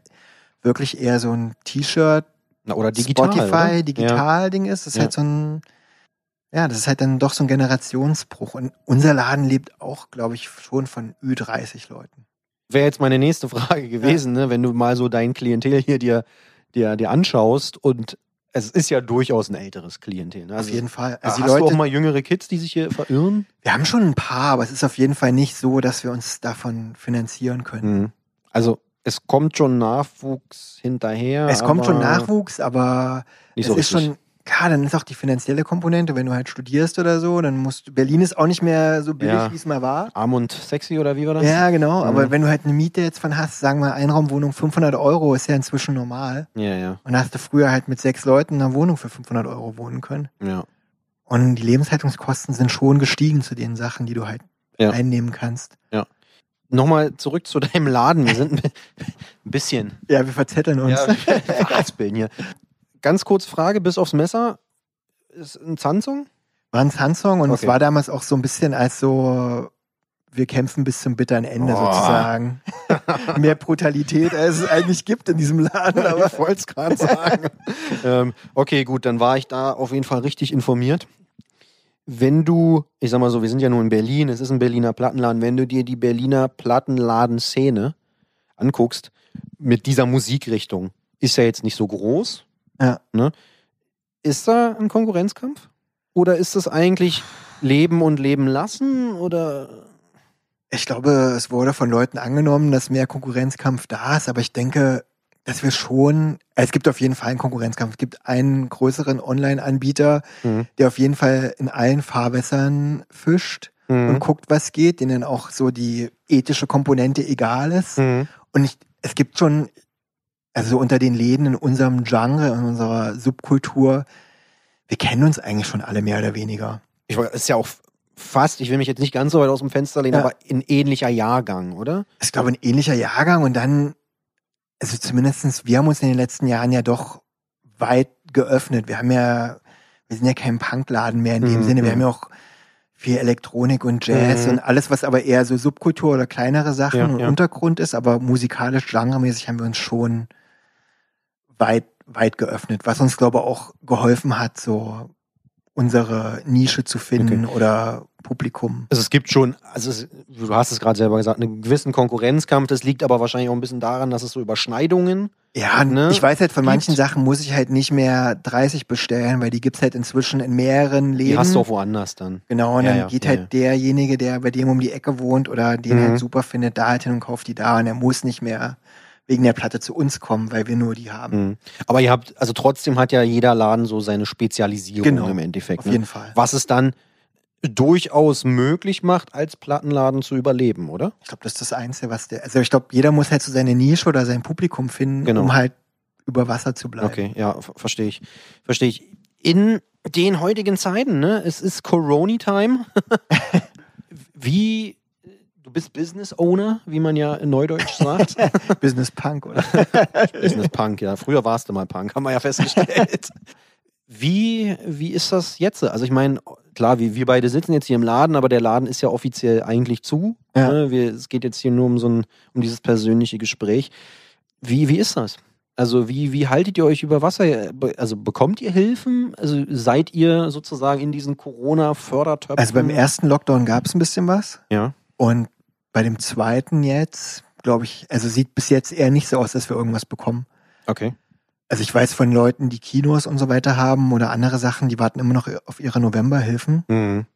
wirklich eher so ein T-Shirt, Na, oder digital. Spotify? Ja. Digital-Ding ist. Das ist Ja. halt so ein, ja, das ist halt dann doch so ein Generationsbruch. Und unser Laden lebt auch, glaube ich, schon von Ü30 Leuten. Wäre jetzt meine nächste Frage gewesen, ne? wenn du mal so dein Klientel hier dir, dir, dir anschaust und es ist ja durchaus ein älteres Klientel. Ne? Auf Also, jeden Fall. Hast Also die du auch Leute, mal jüngere Kids, die sich hier verirren? wir haben schon ein paar, aber es ist auf jeden Fall nicht so, dass wir uns davon finanzieren können. Mhm. Also es kommt schon Nachwuchs hinterher. Es kommt schon aber Nachwuchs, aber es so ist richtig. schon, klar, dann ist auch die finanzielle Komponente, wenn du halt studierst oder so, dann musst du, Berlin ist auch nicht mehr so billig, Ja. wie es mal war. Arm und sexy oder wie war das? Ja, genau, aber Mhm. wenn du halt eine Miete jetzt von hast, sagen wir Einraumwohnung 500 Euro, ist ja inzwischen normal. Ja, ja, Und hast du früher halt mit sechs Leuten in einer Wohnung für 500 Euro wohnen können. ja. Und die Lebenshaltungskosten sind schon gestiegen zu den Sachen, die du halt Ja. einnehmen kannst. Nochmal zurück zu deinem Laden. Wir sind ein bisschen Ja, wir verzetteln uns. ja, Raspeln (laughs) hier. Ganz kurz Frage, bis aufs Messer. Ist ein Zanzung? War ein Samsung und es Okay. war damals auch so ein bisschen als so, wir kämpfen bis zum bitteren Ende Oh. sozusagen. (laughs) Mehr Brutalität, als es eigentlich gibt in diesem Laden. Aber ich wollte es gerade sagen. (laughs) ähm, okay, gut, dann war ich da auf jeden Fall richtig informiert. Wenn du, ich sag mal so, wir sind ja nur in Berlin, es ist ein Berliner Plattenladen, wenn du dir die Berliner Plattenladen-Szene anguckst, mit dieser Musikrichtung, ist ja jetzt nicht so groß. Ja. Ne? Ist da ein Konkurrenzkampf? Oder ist das eigentlich Leben und Leben lassen? Oder ich glaube, es wurde von Leuten angenommen, dass mehr Konkurrenzkampf da ist. Aber ich denke, dass wir schon, es gibt auf jeden Fall einen Konkurrenzkampf. Es gibt einen größeren Online-Anbieter, Mhm. der auf jeden Fall in allen Fahrwässern fischt und Mhm. guckt, was geht, denen auch so die ethische Komponente egal ist. Mhm. Und ich, es gibt schon, also unter den Läden in unserem Genre, in unserer Subkultur, wir kennen uns eigentlich schon alle mehr oder weniger. Ich wollte- ist ja auch fast, ich will mich jetzt nicht ganz so weit aus dem Fenster lehnen, Ja. aber ein ähnlicher Jahrgang, oder? Ich glaube, ein ähnlicher Jahrgang und dann, also zumindestens, wir haben uns in den letzten Jahren ja doch weit geöffnet. Wir haben ja, wir sind ja kein Punkladen mehr in dem Mhm, Sinne. Wir mhm. haben ja auch viel Elektronik und Jazz Mhm. und alles, was aber eher so Subkultur oder kleinere Sachen Ja, und ja. Untergrund ist, aber musikalisch, genremäßig haben wir uns schon weit, weit geöffnet, was uns, glaube ich, auch geholfen hat, so unsere Nische zu finden oder Publikum. Also es gibt schon, also es, du hast es gerade selber gesagt, einen gewissen Konkurrenzkampf. Das liegt aber wahrscheinlich auch ein bisschen daran, dass es so Überschneidungen. Ja, ne, ich weiß halt, von gibt. manchen Sachen muss ich halt nicht mehr 30 bestellen, weil die gibt's halt inzwischen in mehreren Läden. Die hast du auch woanders dann. Genau, und Ja, dann ja, geht ja, halt derjenige, der bei dem um die Ecke wohnt oder den Mhm. halt super findet, da halt hin und kauft die da und er muss nicht mehr wegen der Platte zu uns kommen, weil wir nur die haben. Mhm. Aber ihr habt, also trotzdem hat ja jeder Laden so seine Spezialisierung Genau, im Endeffekt. Auf Ne? jeden Fall. Was es dann durchaus möglich macht, als Plattenladen zu überleben, oder? Ich glaube, das ist das Einzige, was der. Also ich glaube, jeder muss halt so seine Nische oder sein Publikum finden, Genau. um halt über Wasser zu bleiben. Okay, ja, ver- verstehe ich. Verstehe ich. In den heutigen Zeiten, ne, es ist Corona-Time. (laughs) wie, du bist Business Owner, wie man ja in Neudeutsch sagt. (laughs) Business Punk, oder? (laughs) Business Punk, ja. Früher warst du mal Punk, haben wir ja festgestellt. (laughs) Wie, wie ist das jetzt? Also ich meine, klar, wir, wir beide sitzen jetzt hier im Laden, aber der Laden ist ja offiziell eigentlich zu. Ja. Ne? Wir, es geht jetzt hier nur um so ein, um dieses persönliche Gespräch. Wie, wie ist das? Also wie, wie haltet ihr euch über Wasser? Also bekommt ihr Hilfen? Also seid ihr sozusagen in diesen Corona-Fördertöpfen? Also beim ersten Lockdown gab es ein bisschen was. Ja. Und bei dem zweiten jetzt, glaube ich, also sieht bis jetzt eher nicht so aus, dass wir irgendwas bekommen. Okay. Also ich weiß von Leuten, die Kinos und so weiter haben oder andere Sachen, die warten immer noch auf ihre Novemberhilfen. Mhm.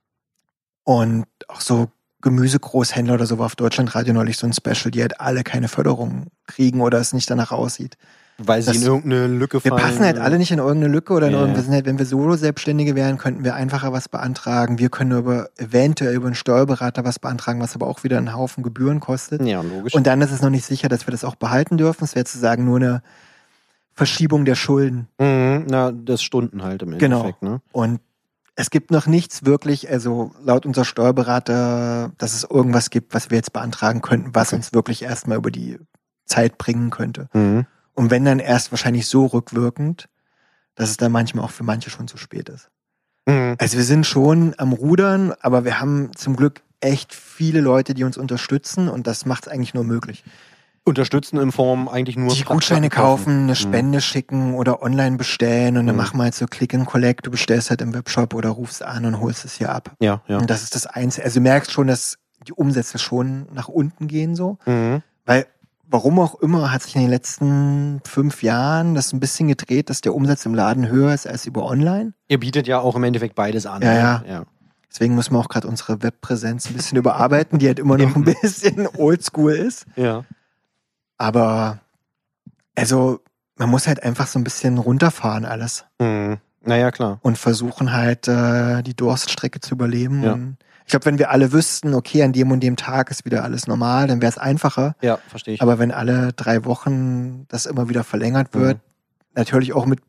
Und auch so Gemüsegroßhändler oder so war auf Deutschlandradio neulich so ein Special, die halt alle keine Förderung kriegen oder es nicht danach aussieht. Weil sie in irgendeine Lücke Wir fallen. passen halt alle nicht in irgendeine Lücke oder in. Wir sind halt, wenn wir Solo-Selbstständige wären, könnten wir einfacher was beantragen. Wir können über, eventuell über einen Steuerberater was beantragen, was aber auch wieder einen Haufen Gebühren kostet. Ja, logisch. Und dann ist es noch nicht sicher, dass wir das auch behalten dürfen. Es wäre zu sagen nur eine Verschiebung der Schulden. Mhm, na, das Stunden halt im Genau. Endeffekt, ne? Und es gibt noch nichts wirklich, also laut unser Steuerberater, dass es irgendwas gibt, was wir jetzt beantragen könnten, was uns wirklich erstmal über die Zeit bringen könnte. Mhm. Und wenn dann erst wahrscheinlich so rückwirkend, dass es dann manchmal auch für manche schon zu spät ist. Mhm. Also wir sind schon am Rudern, aber wir haben zum Glück echt viele Leute, die uns unterstützen und das macht es eigentlich nur möglich. Unterstützen in Form eigentlich nur. Die Gutscheine kaufen, eine Mhm. Spende schicken oder online bestellen und dann Mhm. machen wir halt so Click and Collect. Du bestellst halt im Webshop oder rufst an und holst es hier ab. Ja, ja. Und das ist das Einzige. Also du merkst schon, dass die Umsätze schon nach unten gehen so. Mhm. Weil, warum auch immer, hat sich in den letzten fünf Jahren das ein bisschen gedreht, dass der Umsatz im Laden höher ist als über online. Ihr bietet ja auch im Endeffekt beides an. Ja, ne? ja. ja. Deswegen müssen wir auch gerade unsere Webpräsenz ein bisschen überarbeiten, die halt immer noch (laughs) ein bisschen oldschool ist. Ja. Aber, also, man muss halt einfach so ein bisschen runterfahren alles Mhm. Naja, klar. und versuchen halt, äh, die Durststrecke zu überleben. Ja. Und ich glaube, wenn wir alle wüssten, okay, an dem und dem Tag ist wieder alles normal, dann wäre es einfacher. Ja, verstehe ich. Aber wenn alle drei Wochen das immer wieder verlängert wird, natürlich auch mit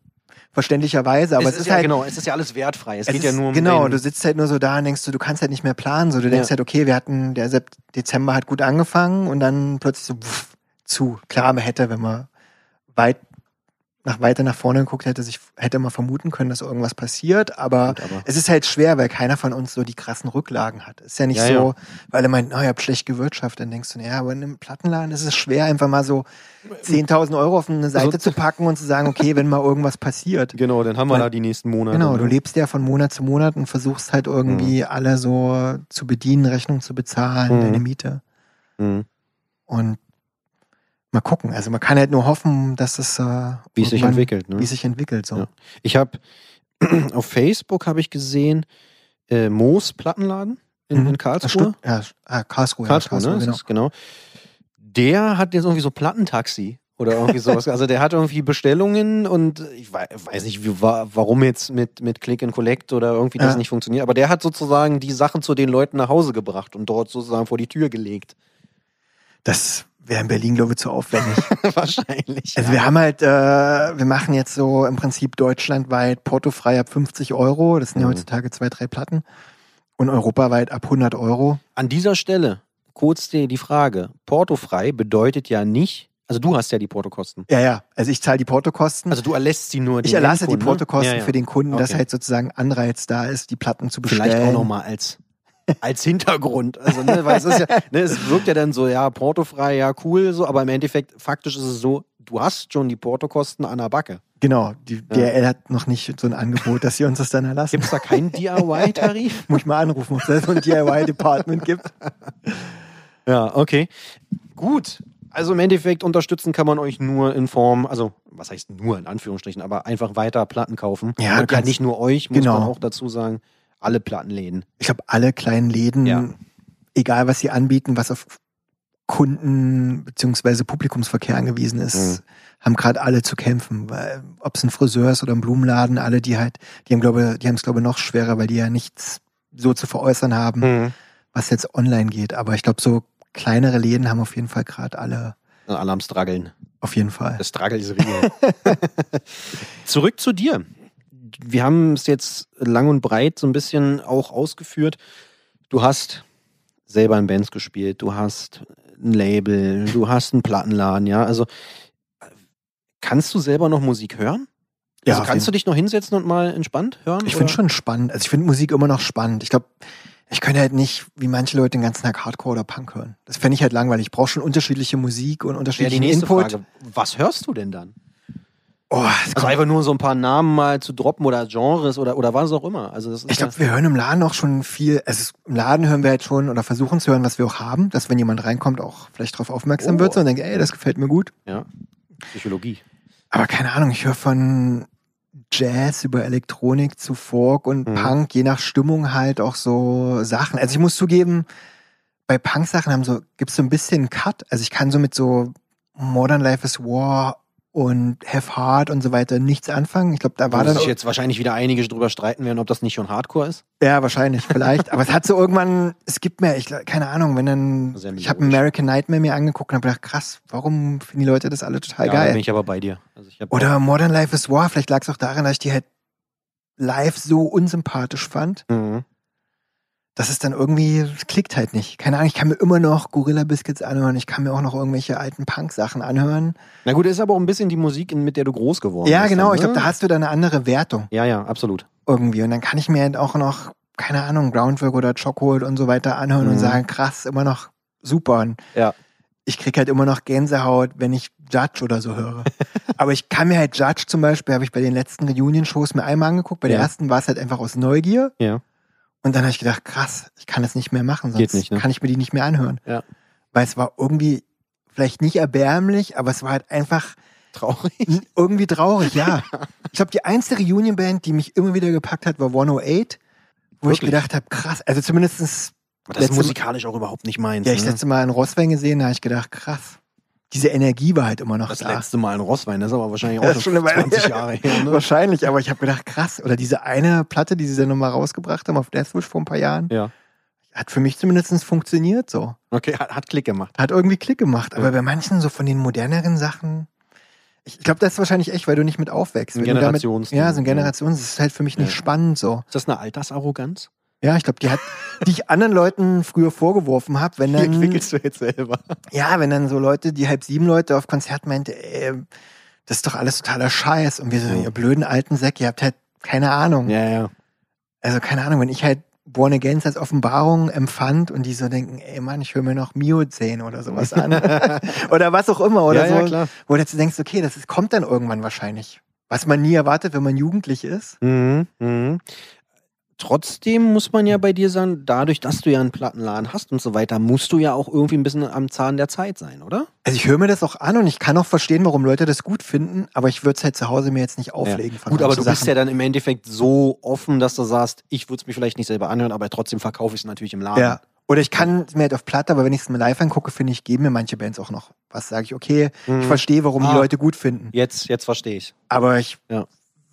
verständlicherweise, aber es, ist, ja halt genau, es ist ja alles wertfrei. Es, es geht ist, ja nur um genau, du sitzt halt nur so da und denkst du, du kannst halt nicht mehr planen. So, du denkst Ja. halt, okay, wir hatten, der Dezember hat gut angefangen und dann plötzlich so pff, zu. Klar, man hätte, wenn man weit nach weiter nach vorne geguckt hätte, sich hätte man vermuten können, dass irgendwas passiert, aber Gut, aber- es ist halt schwer, weil keiner von uns so die krassen Rücklagen hat. Ist ja nicht Ja, so, ja. weil er meint, oh, ihr habt schlecht gewirtschaftet, dann denkst du, ja, aber in einem Plattenladen ist es schwer, einfach mal so 10.000 Euro auf eine Seite zu packen und zu sagen, okay, wenn mal irgendwas passiert. (laughs) Genau, dann haben wir Weil- da die nächsten Monate. Genau, du ne? lebst ja von Monat zu Monat und versuchst halt irgendwie alle so zu bedienen, Rechnung zu bezahlen, Mhm. deine Miete. Mhm. Und mal gucken. Also man kann halt nur hoffen, dass es äh, Wie es sich entwickelt. Ne? Wie sich entwickelt. So. Ja. Ich habe (clears throat) auf Facebook habe ich gesehen äh, Moos Plattenladen in, Mhm. in Karlsruhe. Ja, ah, Karlsruhe. Karlsruhe, ja, ne? Das genau. ist genau. Der hat jetzt irgendwie so Plattentaxi oder irgendwie (laughs) sowas. Also der hat irgendwie Bestellungen und ich wei- weiß nicht, wie, wa- warum jetzt mit, mit Click and Collect oder irgendwie das Ja. nicht funktioniert. Aber der hat sozusagen die Sachen zu den Leuten nach Hause gebracht und dort sozusagen vor die Tür gelegt. Das wäre in Berlin, glaube ich, zu aufwendig. (laughs) Wahrscheinlich. Also ja. wir haben halt, äh, wir machen jetzt so im Prinzip deutschlandweit portofrei ab 50 Euro. Das sind ja Mhm. heutzutage zwei, drei Platten. Und europaweit ab 100 Euro. An dieser Stelle kurz die, die Frage: Portofrei bedeutet ja nicht, also du hast ja die Portokosten. Ja, ja. Also ich zahle die Portokosten. Also du erlässt sie nur. ich erlasse die ne? Portokosten Ja, ja. für den Kunden, dass Okay. halt sozusagen Anreiz da ist, die Platten zu bestellen. Vielleicht auch nochmal als, als Hintergrund. Also, ne, weil es ist ja, ne, es wirkt ja dann so, ja, portofrei, ja, cool, so, aber im Endeffekt, faktisch ist es so, du hast schon die Portokosten an der Backe. Genau, die DRL hat noch nicht so ein Angebot, dass sie uns das dann erlassen. Gibt es da keinen DIY-Tarif? Muss ich mal anrufen, ob es da so ein DIY-Department gibt. ja, okay. Gut. Also im Endeffekt unterstützen kann man euch nur in Form, also was heißt nur in Anführungsstrichen, aber einfach weiter Platten kaufen. Ja, Und ja nicht nur euch, muss Genau. man auch dazu sagen, alle Plattenläden. Ich glaube, alle kleinen Läden, Ja. egal was sie anbieten, was auf Kunden beziehungsweise Publikumsverkehr angewiesen ist, Mhm. haben gerade alle zu kämpfen. Ob es ein Friseur ist oder ein Blumenladen, alle, die halt, die haben glaube, die haben es glaube noch schwerer, weil die ja nichts so zu veräußern haben, Mhm. was jetzt online geht. Aber ich glaube, so kleinere Läden haben auf jeden Fall gerade alle, Alle am Struggeln. auf jeden Fall. Das Struggle ist real. (laughs) Zurück zu dir. Wir haben es jetzt lang und breit so ein bisschen auch ausgeführt. Du hast selber in Bands gespielt, du hast ein Label, du hast einen Plattenladen, ja. Also kannst du selber noch Musik hören? Ja, also kannst du dich noch hinsetzen und mal entspannt hören? Ich finde schon spannend. Also ich finde Musik immer noch spannend. Ich glaube, ich könnte halt nicht, wie manche Leute, den ganzen Tag Hardcore oder Punk hören. Das fände ich halt langweilig. Ich brauche schon unterschiedliche Musik und Ja, die unterschiedlichen nächste Input. Frage. Was hörst du denn dann? Oh, es Also einfach nur so ein paar Namen mal zu droppen oder Genres oder, oder was auch immer. Also das ist ich glaube, wir hören im Laden auch schon viel. Also im Laden hören wir halt schon oder versuchen zu hören, was wir auch haben, dass wenn jemand reinkommt, auch vielleicht darauf aufmerksam Oh. wird so und denkt, ey, das gefällt mir gut. ja, Psychologie. Aber keine Ahnung, ich höre von Jazz über Elektronik zu Folk und Mhm. Punk, je nach Stimmung halt auch so Sachen. Also ich muss zugeben, bei Punk-Sachen haben so, gibt's so ein bisschen einen Cut. Also ich kann so mit so Modern Life is War und Have Heart und so weiter nichts anfangen. Ich glaube, da war Wo dann sich jetzt wahrscheinlich wieder einige drüber streiten werden, ob das nicht schon Hardcore ist. ja wahrscheinlich vielleicht, aber es hat so irgendwann, es gibt mir, ich keine Ahnung, wenn dann ich habe. American Nightmare mir angeguckt und habe gedacht, krass, warum finden die Leute das alle total ja, da geil? bin ich aber bei dir. Also Oder Modern Life is War, vielleicht lag es auch daran, dass ich die halt live so unsympathisch fand, Mhm. Dass es dann irgendwie, es klickt halt nicht. Keine Ahnung, ich kann mir immer noch Gorilla Biscuits anhören, ich kann mir auch noch irgendwelche alten Punk-Sachen anhören. Na gut, ist aber auch ein bisschen die Musik, mit der du groß geworden ja, bist. genau, dann, ich glaube, ne? da hast du dann eine andere Wertung Ja, ja, absolut. irgendwie. Und dann kann ich mir halt auch noch keine Ahnung, Groundwork oder Chocolate und so weiter anhören und Mhm. sagen, krass, immer noch super. Und Ja. ich krieg halt immer noch Gänsehaut, wenn ich Judge oder so höre. (laughs) Aber ich kann mir halt Judge zum Beispiel, habe ich bei den letzten Reunion-Shows mir einmal angeguckt. Bei der Ja. ersten war es halt einfach aus Neugier. Ja. Und dann habe ich gedacht, krass, ich kann das nicht mehr machen, sonst nicht, ne? kann ich mir die nicht mehr anhören. Ja. Weil es war irgendwie vielleicht nicht erbärmlich, aber es war halt einfach Traurig. irgendwie traurig, ja. (laughs) Ich glaube, die einzige Reunion-Band, die mich immer wieder gepackt hat, war 108, wo ich Wirklich? gedacht habe, krass, also zumindestens Das ist musikalisch auch überhaupt nicht meins. ja, ich ne? letzte Mal in Rosswein gesehen, da habe ich gedacht, krass. Diese Energie war halt immer noch Das da. letzte Mal in Rosswein, das ist aber wahrscheinlich Das auch schon schon eine Weile 20 her. Jahre her. Ne? Wahrscheinlich, aber ich habe gedacht, krass. Oder diese eine Platte, die sie dann nochmal rausgebracht haben auf Deathwish vor ein paar Jahren, Ja. hat für mich zumindest funktioniert so. Okay, hat, hat Klick gemacht. Hat irgendwie Klick gemacht. Aber Ja. bei manchen so von den moderneren Sachen, ich glaube, das ist wahrscheinlich echt, weil du nicht mit aufwächst. Ein du damit, ja, so ein. Generations, das ist halt für mich nicht Ja. spannend so. Ist das eine Altersarroganz? Ja, ich glaube, die hat, die ich anderen Leuten früher vorgeworfen habe, wenn Die dann, entwickelst du jetzt selber. ja, wenn dann so Leute, die halb sieben Leute auf Konzert meinte, ey, das ist doch alles totaler Scheiß. Und wir so, ihr blöden alten Säcke, ihr habt halt keine Ahnung. Ja, ja. Also keine Ahnung, wenn ich halt Born Again als Offenbarung empfand und die so denken, ey Mann, ich höre mir noch Miozän oder sowas an. (laughs) oder was auch immer. Oder ja, so. ja, klar. Wo du jetzt denkst, okay, das ist, kommt dann irgendwann wahrscheinlich. Was man nie erwartet, wenn man jugendlich ist. Mhm, mhm. Trotzdem muss man ja bei dir sagen, dadurch, dass du ja einen Plattenladen hast und so weiter, musst du ja auch irgendwie ein bisschen am Zahn der Zeit sein, oder? Also ich höre mir das auch an und ich kann auch verstehen, warum Leute das gut finden, aber ich würde es halt zu Hause mir jetzt nicht auflegen. von Gut, aber du bist Sachen. ja dann im Endeffekt so offen, dass du sagst, ich würde es mir vielleicht nicht selber anhören, aber trotzdem verkaufe ich es natürlich im Laden. Ja. Oder ich kann es mir halt auf Platte, aber wenn ich es mir live angucke, finde ich, geben mir manche Bands auch noch was. Sage ich, okay, Mhm. ich verstehe, warum Ah. die Leute gut finden. Jetzt, jetzt verstehe ich. Aber ich Ja.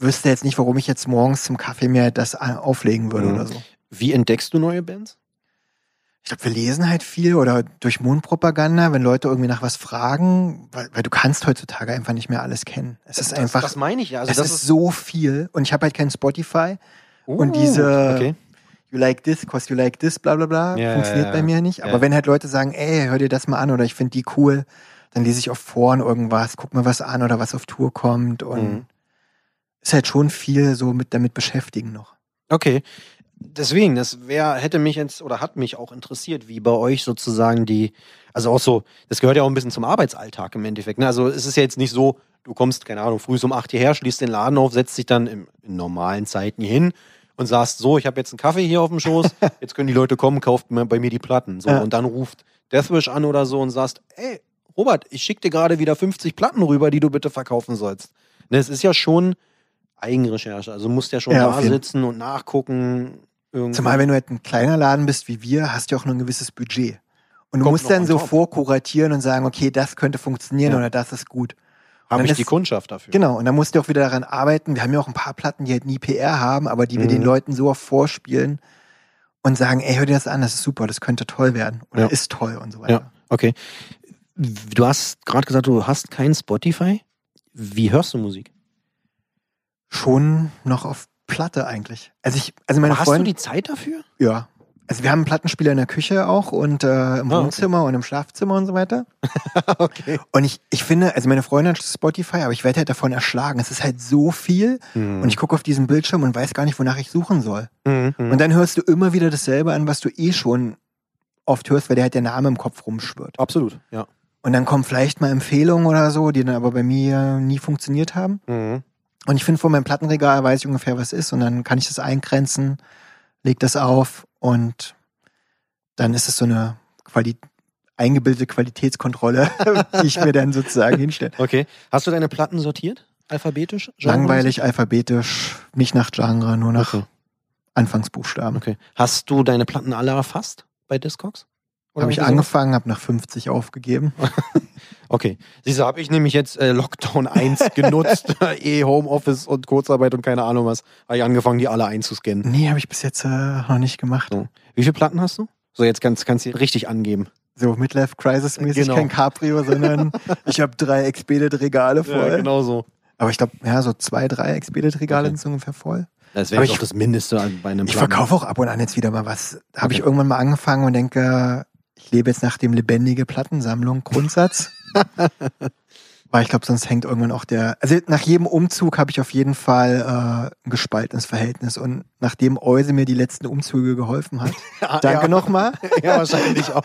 Wüsste jetzt nicht, warum ich jetzt morgens zum Kaffee mir das auflegen würde Mhm. oder so. Wie entdeckst du neue Bands? Ich glaube, wir lesen halt viel oder durch Mundpropaganda, wenn Leute irgendwie nach was fragen, weil, weil du kannst heutzutage einfach nicht mehr alles kennen. Es ist einfach, Das, das meine ich ja. Also es das ist so viel und ich habe halt kein Spotify. und Uh, diese- Okay. You like this, cause you like this, bla bla bla, Ja, funktioniert ja, bei ja. mir nicht. Aber wenn halt Leute sagen, ey, hör dir das mal an oder ich finde die cool, dann lese ich auf Foren irgendwas, guck mir was an oder was auf Tour kommt und Mhm. Ist halt schon viel so mit damit beschäftigen noch. Okay. Deswegen, das wär, hätte mich jetzt oder hat mich auch interessiert, wie bei euch sozusagen die, also auch so, das gehört ja auch ein bisschen zum Arbeitsalltag im Endeffekt. Ne? Also es ist ja jetzt nicht so, du kommst, keine Ahnung, früh um 8 hierher, schließt den Laden auf, setzt dich dann im, in normalen Zeiten hier hin und sagst, so, ich habe jetzt einen Kaffee hier auf dem Schoß, (laughs) jetzt können die Leute kommen, kauft mir bei mir die Platten. So, Ja. und dann ruft Deathwish an oder so und sagst, ey, Robert, ich schicke dir gerade wieder 50 Platten rüber, die du bitte verkaufen sollst. Ne, es ist ja schon Eigenrecherche. Also du musst ja schon Ja, da sitzen und nachgucken. Irgendwie. Zumal, wenn du halt ein kleiner Laden bist wie wir, hast du auch nur ein gewisses Budget. Und du Kommt musst dann so top. vorkuratieren und sagen, okay, das könnte funktionieren Ja. oder das ist gut. habe ich ist- die Kundschaft dafür. Genau, und dann musst du auch wieder daran arbeiten. Wir haben ja auch ein paar Platten, die halt nie PR haben, aber die wir Mhm. den Leuten so oft vorspielen und sagen, ey, hör dir das an, das ist super, das könnte toll werden oder Ja. ist toll und so weiter. Ja, okay. Du hast gerade gesagt, du hast kein Spotify. Wie hörst du Musik? Schon noch auf Platte eigentlich. Also ich, also meine Aber hast du die Zeit dafür? ja. Also wir haben einen Plattenspieler in der Küche auch und äh, im okay. Wohnzimmer und im Schlafzimmer und so weiter. (laughs) okay. Und ich, ich finde, also meine Freundin hat Spotify, aber ich werde halt davon erschlagen. Es ist halt so viel und ich gucke auf diesen Bildschirm und weiß gar nicht, wonach ich suchen soll. Mhm. Und dann hörst du immer wieder dasselbe an, was du eh schon oft hörst, weil dir halt der Name im Kopf rumschwirrt. Absolut, ja. Und dann kommen vielleicht mal Empfehlungen oder so, die dann aber bei mir nie funktioniert haben. Mhm. Und ich finde, vor meinem Plattenregal weiß ich ungefähr, was ist und dann kann ich das eingrenzen, leg das auf und dann ist es so eine Quali eingebildete Qualitätskontrolle, (laughs) die ich mir dann sozusagen hinstelle. Okay. Hast du deine Platten sortiert? Alphabetisch? Langweilig, alphabetisch, nicht nach Genre, nur nach Okay. Anfangsbuchstaben. okay. Hast du deine Platten alle erfasst bei Discogs? Habe ich angefangen, habe nach 50 aufgegeben. (laughs) Okay. Siehst du, habe ich nämlich jetzt äh, Lockdown 1 genutzt, (laughs) (laughs) eh Homeoffice und Kurzarbeit und keine Ahnung was, habe ich angefangen, die alle einzuscannen. Nee, habe ich bis jetzt äh, noch nicht gemacht. So. Wie viele Platten hast du? So, jetzt kannst, kannst du richtig angeben. So Midlife Crisis mäßig Genau. kein Cabrio, sondern ich habe drei Expedit Regale voll. genau so. Aber ich glaube, ja, so zwei, drei Expedit Regale Okay. sind ungefähr voll. Das wäre doch das Mindeste an- bei einem Ich verkaufe auch ab und an jetzt wieder mal was. Habe Okay. ich irgendwann mal angefangen und denke, ich lebe jetzt nach dem lebendige Plattensammlung Grundsatz. (laughs) Weil ich glaube, sonst hängt irgendwann auch der. Also nach jedem Umzug habe ich auf jeden Fall äh, ein gespaltenes Verhältnis. Und nachdem Euse mir die letzten Umzüge geholfen hat, (laughs) danke ja. nochmal. (laughs) Ja, wahrscheinlich auch.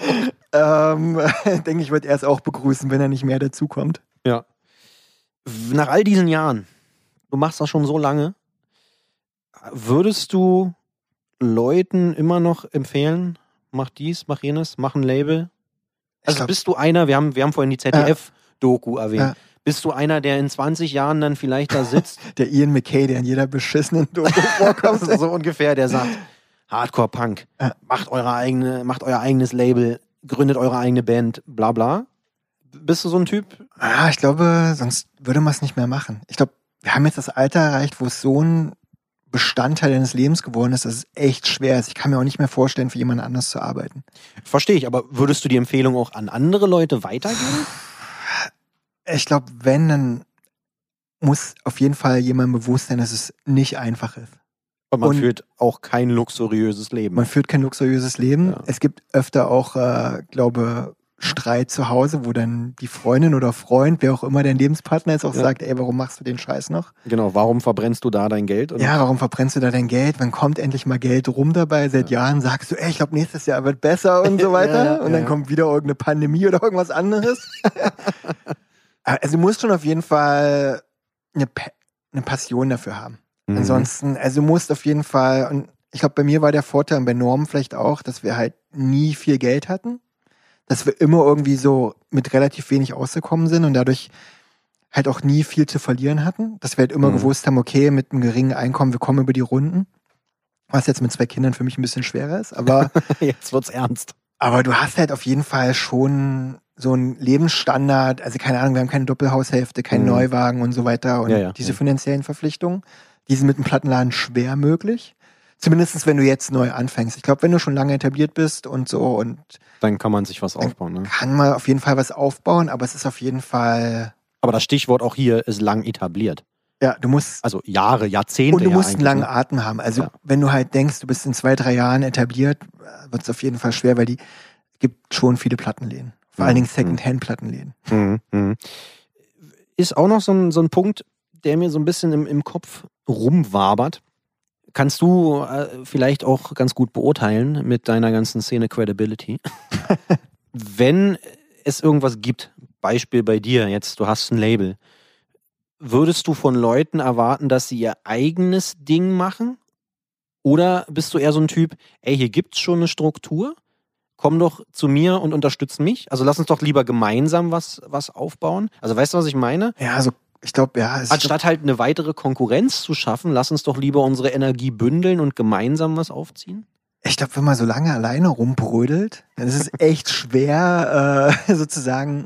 ähm, denke ich, wird er es auch begrüßen, wenn er nicht mehr dazukommt. Ja. Nach all diesen Jahren, du machst das schon so lange, würdest du Leuten immer noch empfehlen, mach dies, mach jenes, mach ein Label? Also glaub- bist du einer, wir haben, wir haben vorhin die ZDF-Doku erwähnt. Ja. Bist du einer, der in 20 Jahren dann vielleicht da sitzt, (laughs) Der Ian McKay, der in jeder beschissenen Doku (laughs) vorkommt. so ungefähr, der sagt, Hardcore Punk, Ja. macht eure eigene, macht euer eigenes Label, gründet eure eigene Band, bla bla. Bist du so ein Typ? Ah, ich glaube, sonst würde man es nicht mehr machen. Ich glaube, wir haben jetzt das Alter erreicht, wo es so ein Bestandteil deines Lebens geworden ist, dass es echt schwer ist. Ich kann mir auch nicht mehr vorstellen, für jemand anders zu arbeiten. Verstehe ich, aber würdest du die Empfehlung auch an andere Leute weitergeben? Ich glaube, wenn, dann muss auf jeden Fall jemand bewusst sein, dass es nicht einfach ist. Und man Und- führt auch kein luxuriöses Leben. Man führt kein luxuriöses Leben. Ja. Es gibt öfter auch, äh, glaube Streit zu Hause, wo dann die Freundin oder Freund, wer auch immer dein Lebenspartner ist, auch Ja. sagt, ey, warum machst du den Scheiß noch? Genau, warum verbrennst du da dein Geld? Und Ja, warum verbrennst du da dein Geld? Wann kommt endlich mal Geld rum dabei? Seit Jahren sagst du, ey, ich glaube, nächstes Jahr wird besser und (laughs) so weiter. Ja, ja, und dann ja. kommt wieder irgendeine Pandemie oder irgendwas anderes. (laughs) also du musst schon auf jeden Fall eine, Pa- eine Passion dafür haben. Mhm. Ansonsten, also du musst auf jeden Fall, und ich glaube, bei mir war der Vorteil und bei Norm vielleicht auch, dass wir halt nie viel Geld hatten. Dass wir immer irgendwie so mit relativ wenig ausgekommen sind und dadurch halt auch nie viel zu verlieren hatten. Dass wir halt immer Mhm. gewusst haben, okay, mit einem geringen Einkommen, wir kommen über die Runden. Was jetzt mit zwei Kindern für mich ein bisschen schwerer ist, aber, (laughs) Jetzt wird's ernst. aber du hast halt auf jeden Fall schon so einen Lebensstandard, also keine Ahnung, wir haben keine Doppelhaushälfte, keinen Mhm. Neuwagen und so weiter und Ja, ja, diese ja. finanziellen Verpflichtungen, die sind mit dem Plattenladen schwer möglich. Zumindest wenn du jetzt neu anfängst. Ich glaube, wenn du schon lange etabliert bist und so und Dann kann man sich was aufbauen. Ne? kann man auf jeden Fall was aufbauen, aber es ist auf jeden Fall, Aber das Stichwort auch hier ist lang etabliert. ja, du musst Also Jahre, Jahrzehnte. und du ja musst einen langen ne? Atem haben. Also Ja. wenn du halt denkst, du bist in zwei, drei Jahren etabliert, wird es auf jeden Fall schwer, weil die gibt schon viele Plattenläden. Vor allen Mhm. Dingen Second-Hand-Plattenläden. Mhm, mhm. Ist auch noch so ein, so ein Punkt, der mir so ein bisschen im, im Kopf rumwabert. Kannst du äh, vielleicht auch ganz gut beurteilen mit deiner ganzen Szene Credibility. (laughs) Wenn es irgendwas gibt, Beispiel bei dir jetzt, du hast ein Label, würdest du von Leuten erwarten, dass sie ihr eigenes Ding machen? Oder bist du eher so ein Typ, ey, hier gibt's schon eine Struktur? Komm doch zu mir und unterstütz mich. Also lass uns doch lieber gemeinsam was, was aufbauen. Also weißt du, was ich meine? Ja, also ich glaube, ja, Anstatt halt eine weitere Konkurrenz zu schaffen, lass uns doch lieber unsere Energie bündeln und gemeinsam was aufziehen. Ich glaube, wenn man so lange alleine rumbrödelt, dann ist es (laughs) echt schwer, äh, sozusagen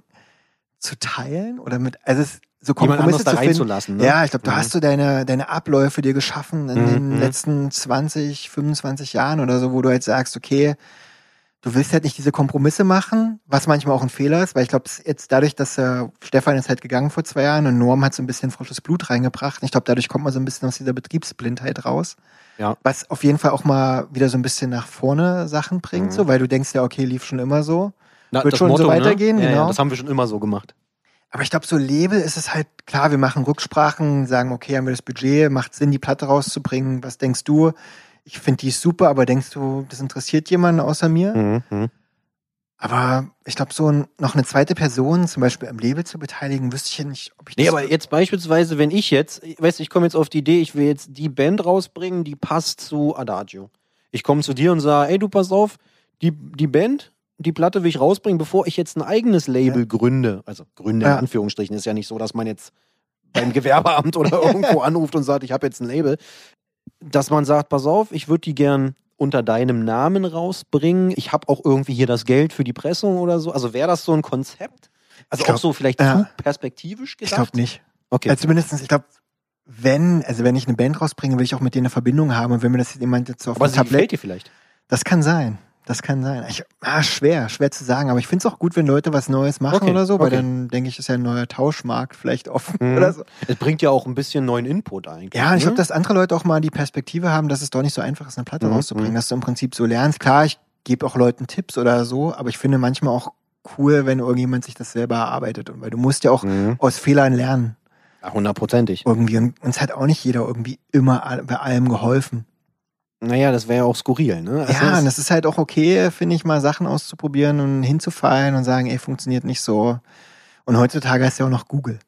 zu teilen oder mit, also es, so Kompromisse da zu finden. reinzulassen. Ne? Ja, ich glaube, du Mhm. hast so deine, deine Abläufe dir geschaffen in Mhm, den letzten 20, 25 Jahren oder so, wo du halt sagst, okay, du willst halt nicht diese Kompromisse machen, was manchmal auch ein Fehler ist, weil ich glaube, jetzt dadurch, dass äh, Stefan ist halt gegangen vor zwei Jahren und Norm hat so ein bisschen frisches Blut reingebracht. Ich glaube, dadurch kommt man so ein bisschen aus dieser Betriebsblindheit raus. Ja. Was auf jeden Fall auch mal wieder so ein bisschen nach vorne Sachen bringt, Mhm. so, weil du denkst ja, okay, lief schon immer so. Na, Wird schon so weitergehen, ne? ja, genau. Ja, das haben wir schon immer so gemacht. Aber ich glaube, so Label ist es halt klar, wir machen Rücksprachen, sagen, okay, haben wir das Budget, macht Sinn, die Platte rauszubringen. Was denkst du? Ich finde die super, aber denkst du, das interessiert jemanden außer mir? Mhm. Aber ich glaube, so ein, noch eine zweite Person zum Beispiel am Label zu beteiligen, wüsste ich ja nicht, ob ich Nee, aber jetzt beispielsweise, wenn ich jetzt, weißt du, ich komme jetzt auf die Idee, ich will jetzt die Band rausbringen, die passt zu Adagio. Ich komme zu dir und sage, ey, du pass auf, die, die Band, die Platte will ich rausbringen, bevor ich jetzt ein eigenes Label gründe. Also gründe in Ja. Anführungsstrichen. Ist ja nicht so, dass man jetzt beim (laughs) Gewerbeamt oder irgendwo anruft und sagt, ich habe jetzt ein Label. Dass man sagt, pass auf, ich würde die gern unter deinem Namen rausbringen. Ich habe auch irgendwie hier das Geld für die Pressung oder so. Also wäre das so ein Konzept? Also Ich glaub, auch so vielleicht zu perspektivisch ich gedacht? glaube nicht. Okay. Also zumindestens, ich glaube, wenn, also wenn ich eine Band rausbringe, will ich auch mit denen eine Verbindung haben. Und wenn mir das jemand jetzt so auf Aber gefällt Tablett, dir vielleicht. das kann sein. Das kann sein. Ich, ah, schwer, schwer zu sagen. Aber ich finde es auch gut, wenn Leute was Neues machen Okay, oder so, weil okay. dann denke ich, ist ja ein neuer Tauschmarkt vielleicht offen Mhm. oder so. Es bringt ja auch ein bisschen neuen Input eigentlich. Ja, ich ne? glaube, dass andere Leute auch mal die Perspektive haben, dass es doch nicht so einfach ist, eine Platte Mhm, rauszubringen, mhm. dass du im Prinzip so lernst. Klar, ich gebe auch Leuten Tipps oder so, aber ich finde manchmal auch cool, wenn irgendjemand sich das selber erarbeitet. Und weil du musst ja auch Mhm. aus Fehlern lernen. Hundertprozentig. Irgendwie. Und uns hat auch nicht jeder irgendwie immer bei allem geholfen. Naja, das wäre ja auch skurril, ne? Also ja, und es ist halt auch okay, finde ich, mal Sachen auszuprobieren und hinzufallen und sagen, ey, funktioniert nicht so. Und heutzutage du ja auch noch Google.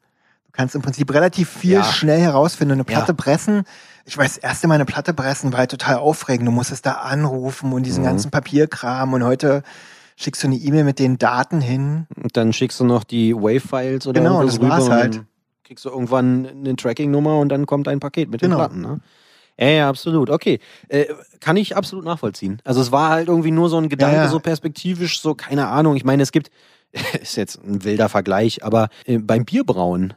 Du kannst im Prinzip relativ viel Ja. schnell herausfinden. Eine Ja. Platte pressen, ich weiß, das erste Mal eine Platte pressen war halt total aufregend. Du musstest da anrufen und diesen Mhm. ganzen Papierkram und heute schickst du eine E-Mail mit den Daten hin. Und dann schickst du noch die Wave-Files oder Genau, das war's rüber halt. kriegst du irgendwann eine Tracking-Nummer und dann kommt ein Paket mit den Genau. Platten, ne? Ja, ja, absolut. Okay. Äh, kann ich absolut nachvollziehen. Also es war halt irgendwie nur so ein Gedanke, Ja, ja. so perspektivisch, so, keine Ahnung. Ich meine, es gibt, (laughs) ist jetzt ein wilder Vergleich, aber äh, beim Bierbrauen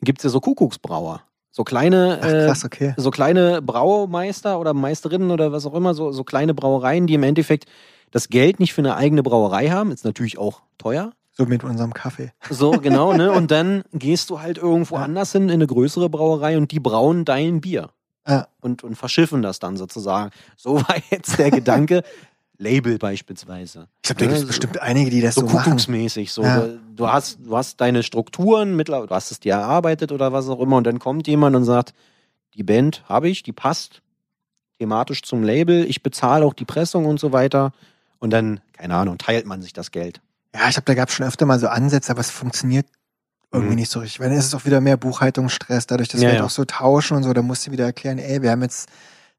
gibt's ja so Kuckucksbrauer. So kleine, Ach äh, krass, okay. so kleine Braumeister oder Meisterinnen oder was auch immer, so, so kleine Brauereien, die im Endeffekt das Geld nicht für eine eigene Brauerei haben. Ist natürlich auch teuer. So mit unserem Kaffee. So, genau, ne? (laughs) Und dann gehst du halt irgendwo Ja. anders hin in eine größere Brauerei und die brauen dein Bier. Ja. Und, und verschiffen das dann sozusagen. So (laughs) war jetzt der Gedanke. Label beispielsweise. Ich glaube, da gibt es so- bestimmt einige, die das so so, kuckucksmäßig. So. Ja. Du- Du, hast, du hast deine Strukturen, mittlerweile, du hast es dir erarbeitet oder was auch immer, und dann kommt jemand und sagt, die Band habe ich, die passt thematisch zum Label, ich bezahle auch die Pressung und so weiter. Und dann, keine Ahnung, teilt man sich das Geld. Ja, ich glaube, da gab es schon öfter mal so Ansätze, aber es funktioniert irgendwie Mhm. nicht so richtig. Weil dann ist es auch wieder mehr Buchhaltungsstress, dadurch, dass Ja, wir halt ja. auch so tauschen und so, da musst du wieder erklären, ey, wir haben jetzt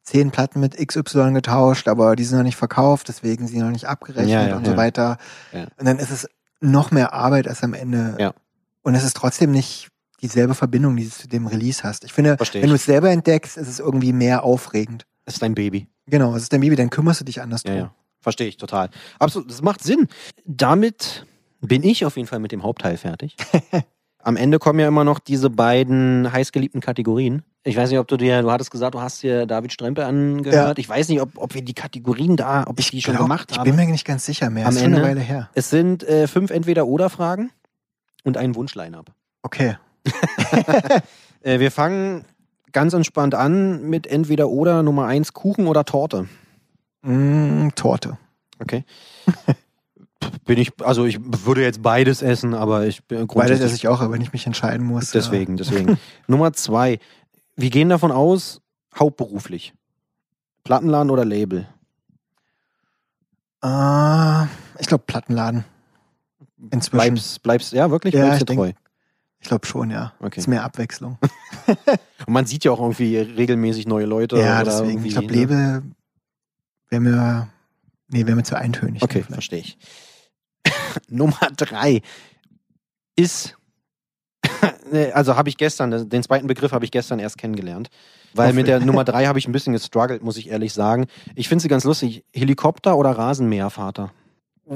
zehn Platten mit XY getauscht, aber die sind noch nicht verkauft, deswegen sind die noch nicht abgerechnet Ja, ja, und so ja. weiter. Ja. Und dann ist es noch mehr Arbeit als am Ende. Ja. Und es ist trotzdem nicht dieselbe Verbindung, die du zu dem Release hast. Ich finde, Verstehe wenn du es selber entdeckst, ist es irgendwie mehr aufregend. Das ist dein Baby. Genau, es ist dein Baby, dann kümmerst du dich anders drum. ja. Verstehe ich total. Absolut, das macht Sinn. Damit bin ich auf jeden Fall mit dem Hauptteil fertig. (laughs) Am Ende kommen ja immer noch diese beiden heißgeliebten Kategorien. Ich weiß nicht, ob du dir, du hattest gesagt, du hast dir David Strempe angehört. Ich weiß nicht, ob, ob wir die Kategorien da, ob ich die schon glaub, gemacht Ich habe. bin mir nicht ganz sicher mehr. Am ist schon eine Ende- Weile her. Es sind äh, fünf Entweder-Oder-Fragen und ein Wunschline-up. Okay. (laughs) Äh, wir fangen ganz entspannt an mit Entweder-Oder Nummer eins, Kuchen oder Torte. Mm, Torte. Okay. (laughs) bin ich, also ich würde jetzt beides essen, aber ich bin Beides esse ich auch, aber wenn ich mich entscheiden muss. Deswegen, deswegen. (laughs) Nummer zwei. Wir gehen davon aus, hauptberuflich. Plattenladen oder Label? Ja. Äh, ich glaube Plattenladen. Inzwischen. Bleibst, bleibst, ja, wirklich? Ja, bleibst ich du denk- treu. Ich glaube schon, ja. Okay. Ist mehr Abwechslung. (laughs) Und man sieht ja auch irgendwie regelmäßig neue Leute. ja, deswegen. Ich glaube, ne? Label wäre mir, nee, wäre mir zu eintönig. Okay, verstehe ich. (laughs) Nummer drei ist, (laughs) Nee, also habe ich gestern, den zweiten Begriff habe ich gestern erst kennengelernt. Weil mit der Nummer drei (laughs) habe ich ein bisschen gestruggelt, muss ich ehrlich sagen. Ich finde sie ganz lustig. Helikopter oder Rasenmähervater? Uh,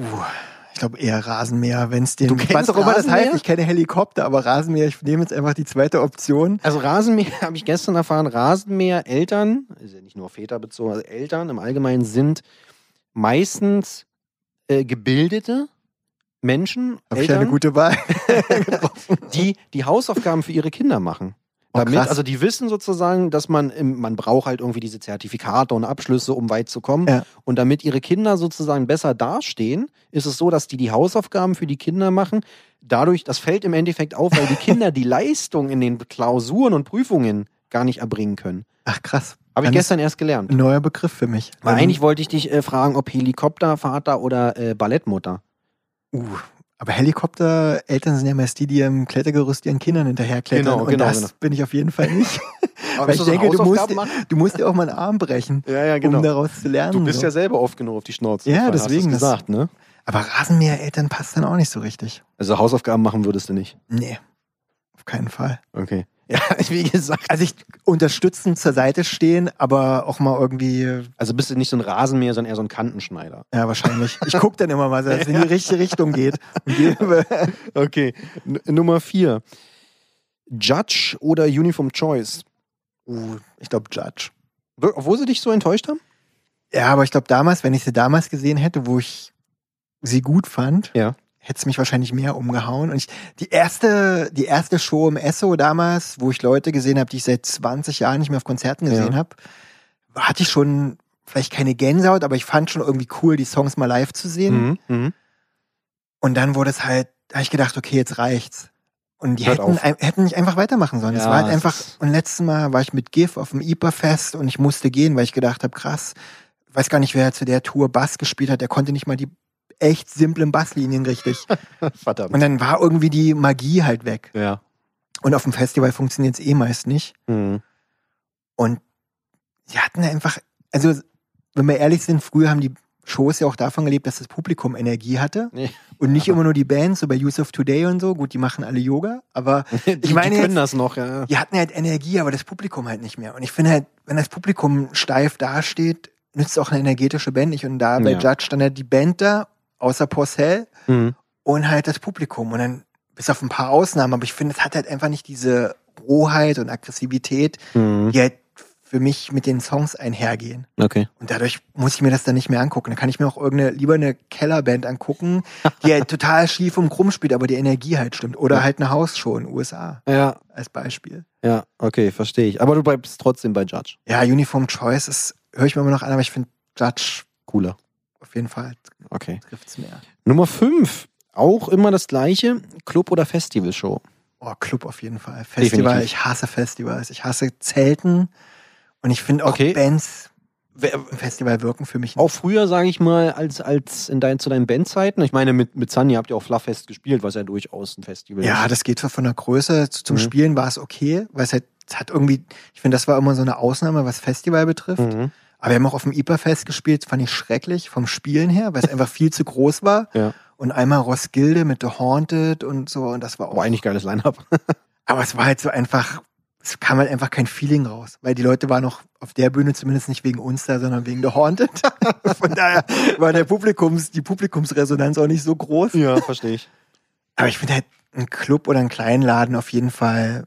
ich glaube eher Rasenmäher, wenn es den, Du kennst auch immer das heißt. Ich kenne Helikopter, aber Rasenmäher, ich nehme jetzt einfach die zweite Option. Also Rasenmäher habe ich gestern erfahren, Rasenmäher Eltern, ist ja nicht nur Väter bezogen, also Eltern im Allgemeinen sind meistens äh, gebildete Menschen, Habe ich eine Eltern, gute Wahl. (laughs) die die Hausaufgaben für ihre Kinder machen. Oh, Damit, krass. also die wissen sozusagen, dass man, man braucht halt irgendwie diese Zertifikate und Abschlüsse, um weit zu kommen. Ja. Und damit ihre Kinder sozusagen besser dastehen, ist es so, dass die die Hausaufgaben für die Kinder machen. Dadurch, das fällt im Endeffekt auf, weil die (laughs) Kinder die Leistung in den Klausuren und Prüfungen gar nicht erbringen können. Ach krass. Habe ich gestern erst gelernt. Neuer Begriff für mich. Weil eigentlich wollte ich dich äh, fragen, ob Helikoptervater oder äh, Ballettmutter. Uh, aber Helikopter-Eltern sind ja meist die, die im Klettergerüst ihren Kindern hinterherklettern. Genau, und genau, das genau. bin ich auf jeden Fall nicht. (laughs) Aber Weil ich denke, du musst, du musst dir auch mal einen Arm brechen, (laughs) Ja, ja, genau. um daraus zu lernen. Du bist so. ja selber oft genug auf die Schnauze. Ja, hast deswegen, das- gesagt, ne? Aber Rasenmäher-Eltern passt dann auch nicht so richtig. Also Hausaufgaben machen würdest du nicht. Nee, auf keinen Fall. Okay. Ja, (laughs) wie gesagt. Also ich unterstützend zur Seite stehen, aber auch mal irgendwie, Also bist du nicht so ein Rasenmäher, sondern eher so ein Kantenschneider. ja wahrscheinlich. Ich gucke dann immer mal, dass es in (laughs) die richtige Richtung geht. (laughs) Okay. N Nummer vier. Judge oder Uniform Choice? uh, ich glaube Judge. Obwohl sie dich so enttäuscht haben? Ja, aber ich glaube damals, wenn ich sie damals gesehen hätte, wo ich sie gut fand, Ja. Hätte es mich wahrscheinlich mehr umgehauen. Und ich, die erste, die erste Show im Esso damals, wo ich Leute gesehen habe, die ich seit 20 Jahren nicht mehr auf Konzerten gesehen Ja. habe, hatte ich schon vielleicht keine Gänsehaut, aber ich fand schon irgendwie cool, die Songs mal live zu sehen. Mhm. Mhm. Und dann wurde es halt, da habe ich gedacht, okay, jetzt reicht's. Und die Hört hätten, ein- hätten nicht einfach weitermachen sollen. es Ja, war halt es einfach, und letztes Mal war ich mit GIF auf dem IPA-Fest und ich musste gehen, weil ich gedacht habe, krass, weiß gar nicht, wer zu der Tour Bass gespielt hat, der konnte nicht mal die echt simplen Basslinien richtig. (laughs) Verdammt. Und dann war irgendwie die Magie halt weg. ja. Und auf dem Festival funktioniert es eh meist nicht. Mhm. Und sie hatten einfach, also wenn wir ehrlich sind, früher haben die Shows ja auch davon gelebt, dass das Publikum Energie hatte Nee. und nicht immer nur die Bands, so bei Use of Today und so. Gut, die machen alle Yoga, aber (laughs) Die, ich meine die können jetzt, das noch, ja. die hatten halt Energie, aber das Publikum halt nicht mehr. Und ich finde halt, wenn das Publikum steif dasteht, nützt auch eine energetische Band nicht. Und da bei Ja. Judge stand halt die Band da, außer Porcel, Mhm. und halt das Publikum. Und dann, bis auf ein paar Ausnahmen, aber ich finde, es hat halt einfach nicht diese Rohheit und Aggressivität, Mhm. die halt für mich mit den Songs einhergehen. Okay. Und dadurch muss ich mir das dann nicht mehr angucken. Dann kann ich mir auch irgendeine, lieber eine Kellerband angucken, die halt (laughs) total schief und krumm spielt, aber die Energie halt stimmt. Oder Ja. halt eine Hausshow in den USA Ja, als Beispiel. ja, okay, verstehe ich. Aber du bleibst trotzdem bei Judge. Ja, Uniform Choice ist, höre ich mir immer noch an, aber ich finde Judge Cooler. Auf jeden Fall Okay. trifft's mehr. Nummer 5. Auch immer das gleiche. Club- oder Festivalshow. Oh, Club auf jeden Fall. Festival, Definitiv. ich hasse Festivals. Ich hasse Zelten. Und ich finde auch Okay. Bands Festival wirken für mich Auch früher, sage ich mal, als, als in dein, zu deinen Bandzeiten. Ich meine, mit, mit Sunny habt ihr auch Flufffest gespielt, was ja durchaus ein Festival Ja, ist. das geht zwar von der Größe zu- zum Mhm. Spielen war es okay, weil es halt, es hat irgendwie, ich finde, das war immer so eine Ausnahme, was Festival betrifft. Mhm. Aber wir haben auch auf dem IPA-Fest gespielt, fand ich schrecklich vom Spielen her, weil es einfach viel zu groß war. Ja. Und einmal Roskilde mit The Haunted und so, und das war auch. Aber eigentlich geiles Line-Up. (laughs) aber es war halt so einfach, es kam halt einfach kein Feeling raus, weil die Leute waren auch auf der Bühne zumindest nicht wegen uns da, sondern wegen The Haunted. (laughs) Von daher war der Publikums, die Publikumsresonanz auch nicht so groß. ja, verstehe ich. Aber ich finde halt ein Club oder einen kleinen Laden auf jeden Fall,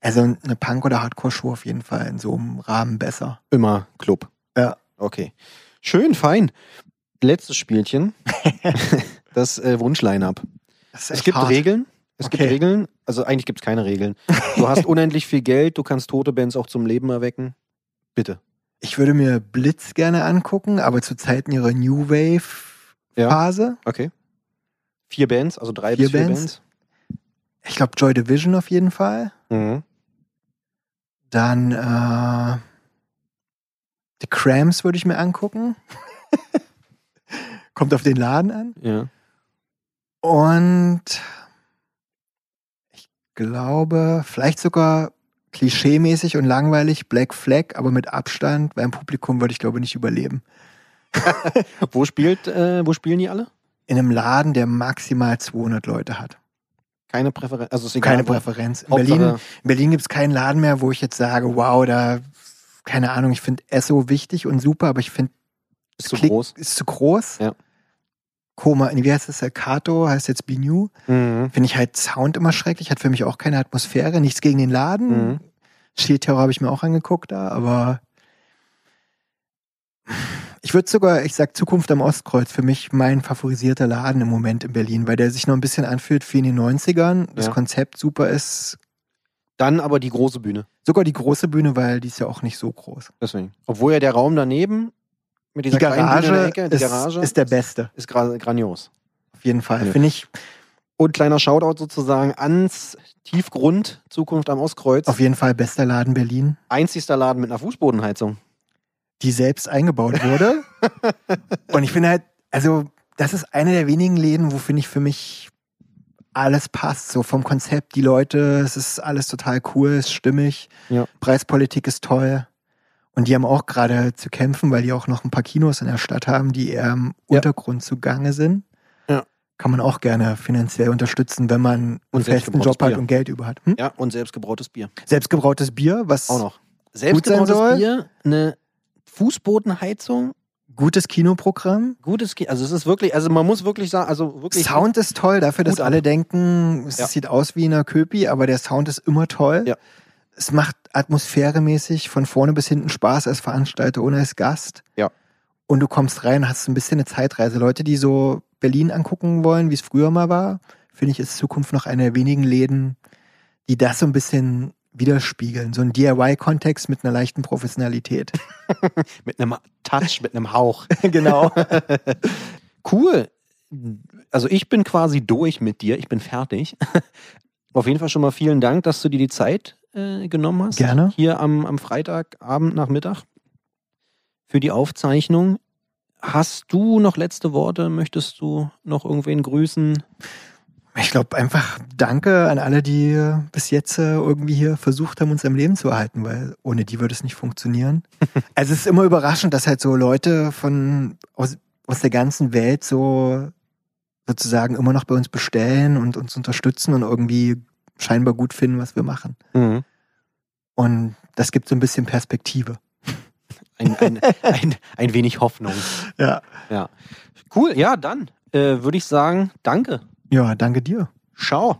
also eine Punk- oder Hardcore-Show auf jeden Fall in so einem Rahmen besser. Immer Club. Ja. Okay. Schön, fein. Letztes Spielchen. (laughs) das äh, Wunsch-Line-Up. Es gibt hart. Regeln. Es gibt Okay. Regeln. Also eigentlich gibt es keine Regeln. Du hast (laughs) unendlich viel Geld, du kannst tote Bands auch zum Leben erwecken. Bitte. Ich würde mir Blitz gerne angucken, aber zu Zeiten ihrer New Ja. Wave-Phase. Okay. Vier Bands, also drei Vier bis vier Bands? Bands. Ich glaube Joy Division auf jeden Fall. Mhm. Dann äh, The Cramps würde ich mir angucken. (laughs) Kommt auf den Laden an. Ja. Und ich glaube, vielleicht sogar klischeemäßig und langweilig Black Flag, aber mit Abstand, weil im Publikum würde ich glaube nicht überleben. (laughs) Wo spielt, äh, wo spielen die alle? In einem Laden, der maximal 200 Leute hat. Keine Präferenz. Also egal, Keine Präferenz. In Hauptsache- Berlin, in Berlin gibt es keinen Laden mehr, wo ich jetzt sage, wow, da, keine Ahnung, ich finde Esso wichtig und super, aber ich finde, Ist zu Klick- groß. ist zu groß. Ja. Koma, wie heißt das? Kato heißt jetzt Be New. Mhm. Finde ich halt Sound immer schrecklich, hat für mich auch keine Atmosphäre, nichts gegen den Laden. Mhm. Shield Terror habe ich mir auch angeguckt da, aber ich würde sogar, ich sag Zukunft am Ostkreuz, für mich mein favorisierter Laden im Moment in Berlin, weil der sich noch ein bisschen anfühlt wie in den 90ern, das Ja. Konzept super ist. Dann aber die große Bühne. Sogar die große Bühne, weil die ist ja auch nicht so groß. Deswegen. Obwohl ja der Raum daneben mit Die dieser kleinen Bühne in der Garage, Ecke, die ist, Garage ist der beste, ist gra grandios. auf jeden Fall. Ja. Finde ich Und kleiner Shoutout sozusagen ans Tiefgrund Zukunft am Ostkreuz. auf jeden Fall bester Laden Berlin, Einzigster Laden mit einer Fußbodenheizung. die selbst eingebaut wurde. (laughs) Und ich finde halt, also das ist eine der wenigen Läden, wo finde ich für mich alles passt, so vom Konzept, die Leute, es ist alles total cool, es ist stimmig, Ja. Preispolitik ist toll. Und die haben auch gerade zu kämpfen, weil die auch noch ein paar Kinos in der Stadt haben, die eher im Ja. Untergrund zugange sind. Ja. Kann man auch gerne finanziell unterstützen, wenn man einen Und festen Job hat Bier. und Geld über hat. Hm? Ja, und selbstgebrautes Bier. Selbstgebrautes Bier, was Auch noch. Selbstgebrautes. Bier, eine Fußbodenheizung, gutes Kinoprogramm. gutes Ki Also es ist wirklich, also man muss wirklich sagen, also wirklich. Sound ist toll, dafür, dass alle denken, es Ja. sieht aus wie in einer Köpi, aber der Sound ist immer toll. Ja. Es macht atmosphäremäßig von vorne bis hinten Spaß als Veranstalter und als Gast. Ja. Und du kommst rein, hast ein bisschen eine Zeitreise. Leute, die so Berlin angucken wollen, wie es früher mal war, finde ich, ist Zukunft noch einer der wenigen Läden, die das so ein bisschen widerspiegeln. So ein DIY-Kontext mit einer leichten Professionalität. (laughs) Mit einem Touch, mit einem Hauch. (laughs) genau. (laughs) Cool. also ich bin quasi durch mit dir, ich bin fertig. Auf jeden Fall schon mal vielen Dank, dass du dir die Zeit äh, genommen hast. Gerne. Hier am, am Freitagabend Nachmittag für die Aufzeichnung. Hast du noch letzte Worte? Möchtest du noch irgendwen grüßen? Ich glaube einfach Danke an alle, die bis jetzt äh, irgendwie hier versucht haben, uns am Leben zu erhalten, weil ohne die würde es nicht funktionieren. (laughs) also es ist immer überraschend, dass halt so Leute von aus, aus der ganzen Welt so sozusagen immer noch bei uns bestellen und uns unterstützen und irgendwie scheinbar gut finden, was wir machen. Mhm. Und das gibt so ein bisschen Perspektive. (laughs) Ein, ein, ein, ein wenig Hoffnung. (laughs) Ja. Ja. Cool, ja, dann äh, würde ich sagen, danke. Ja, danke dir. Ciao.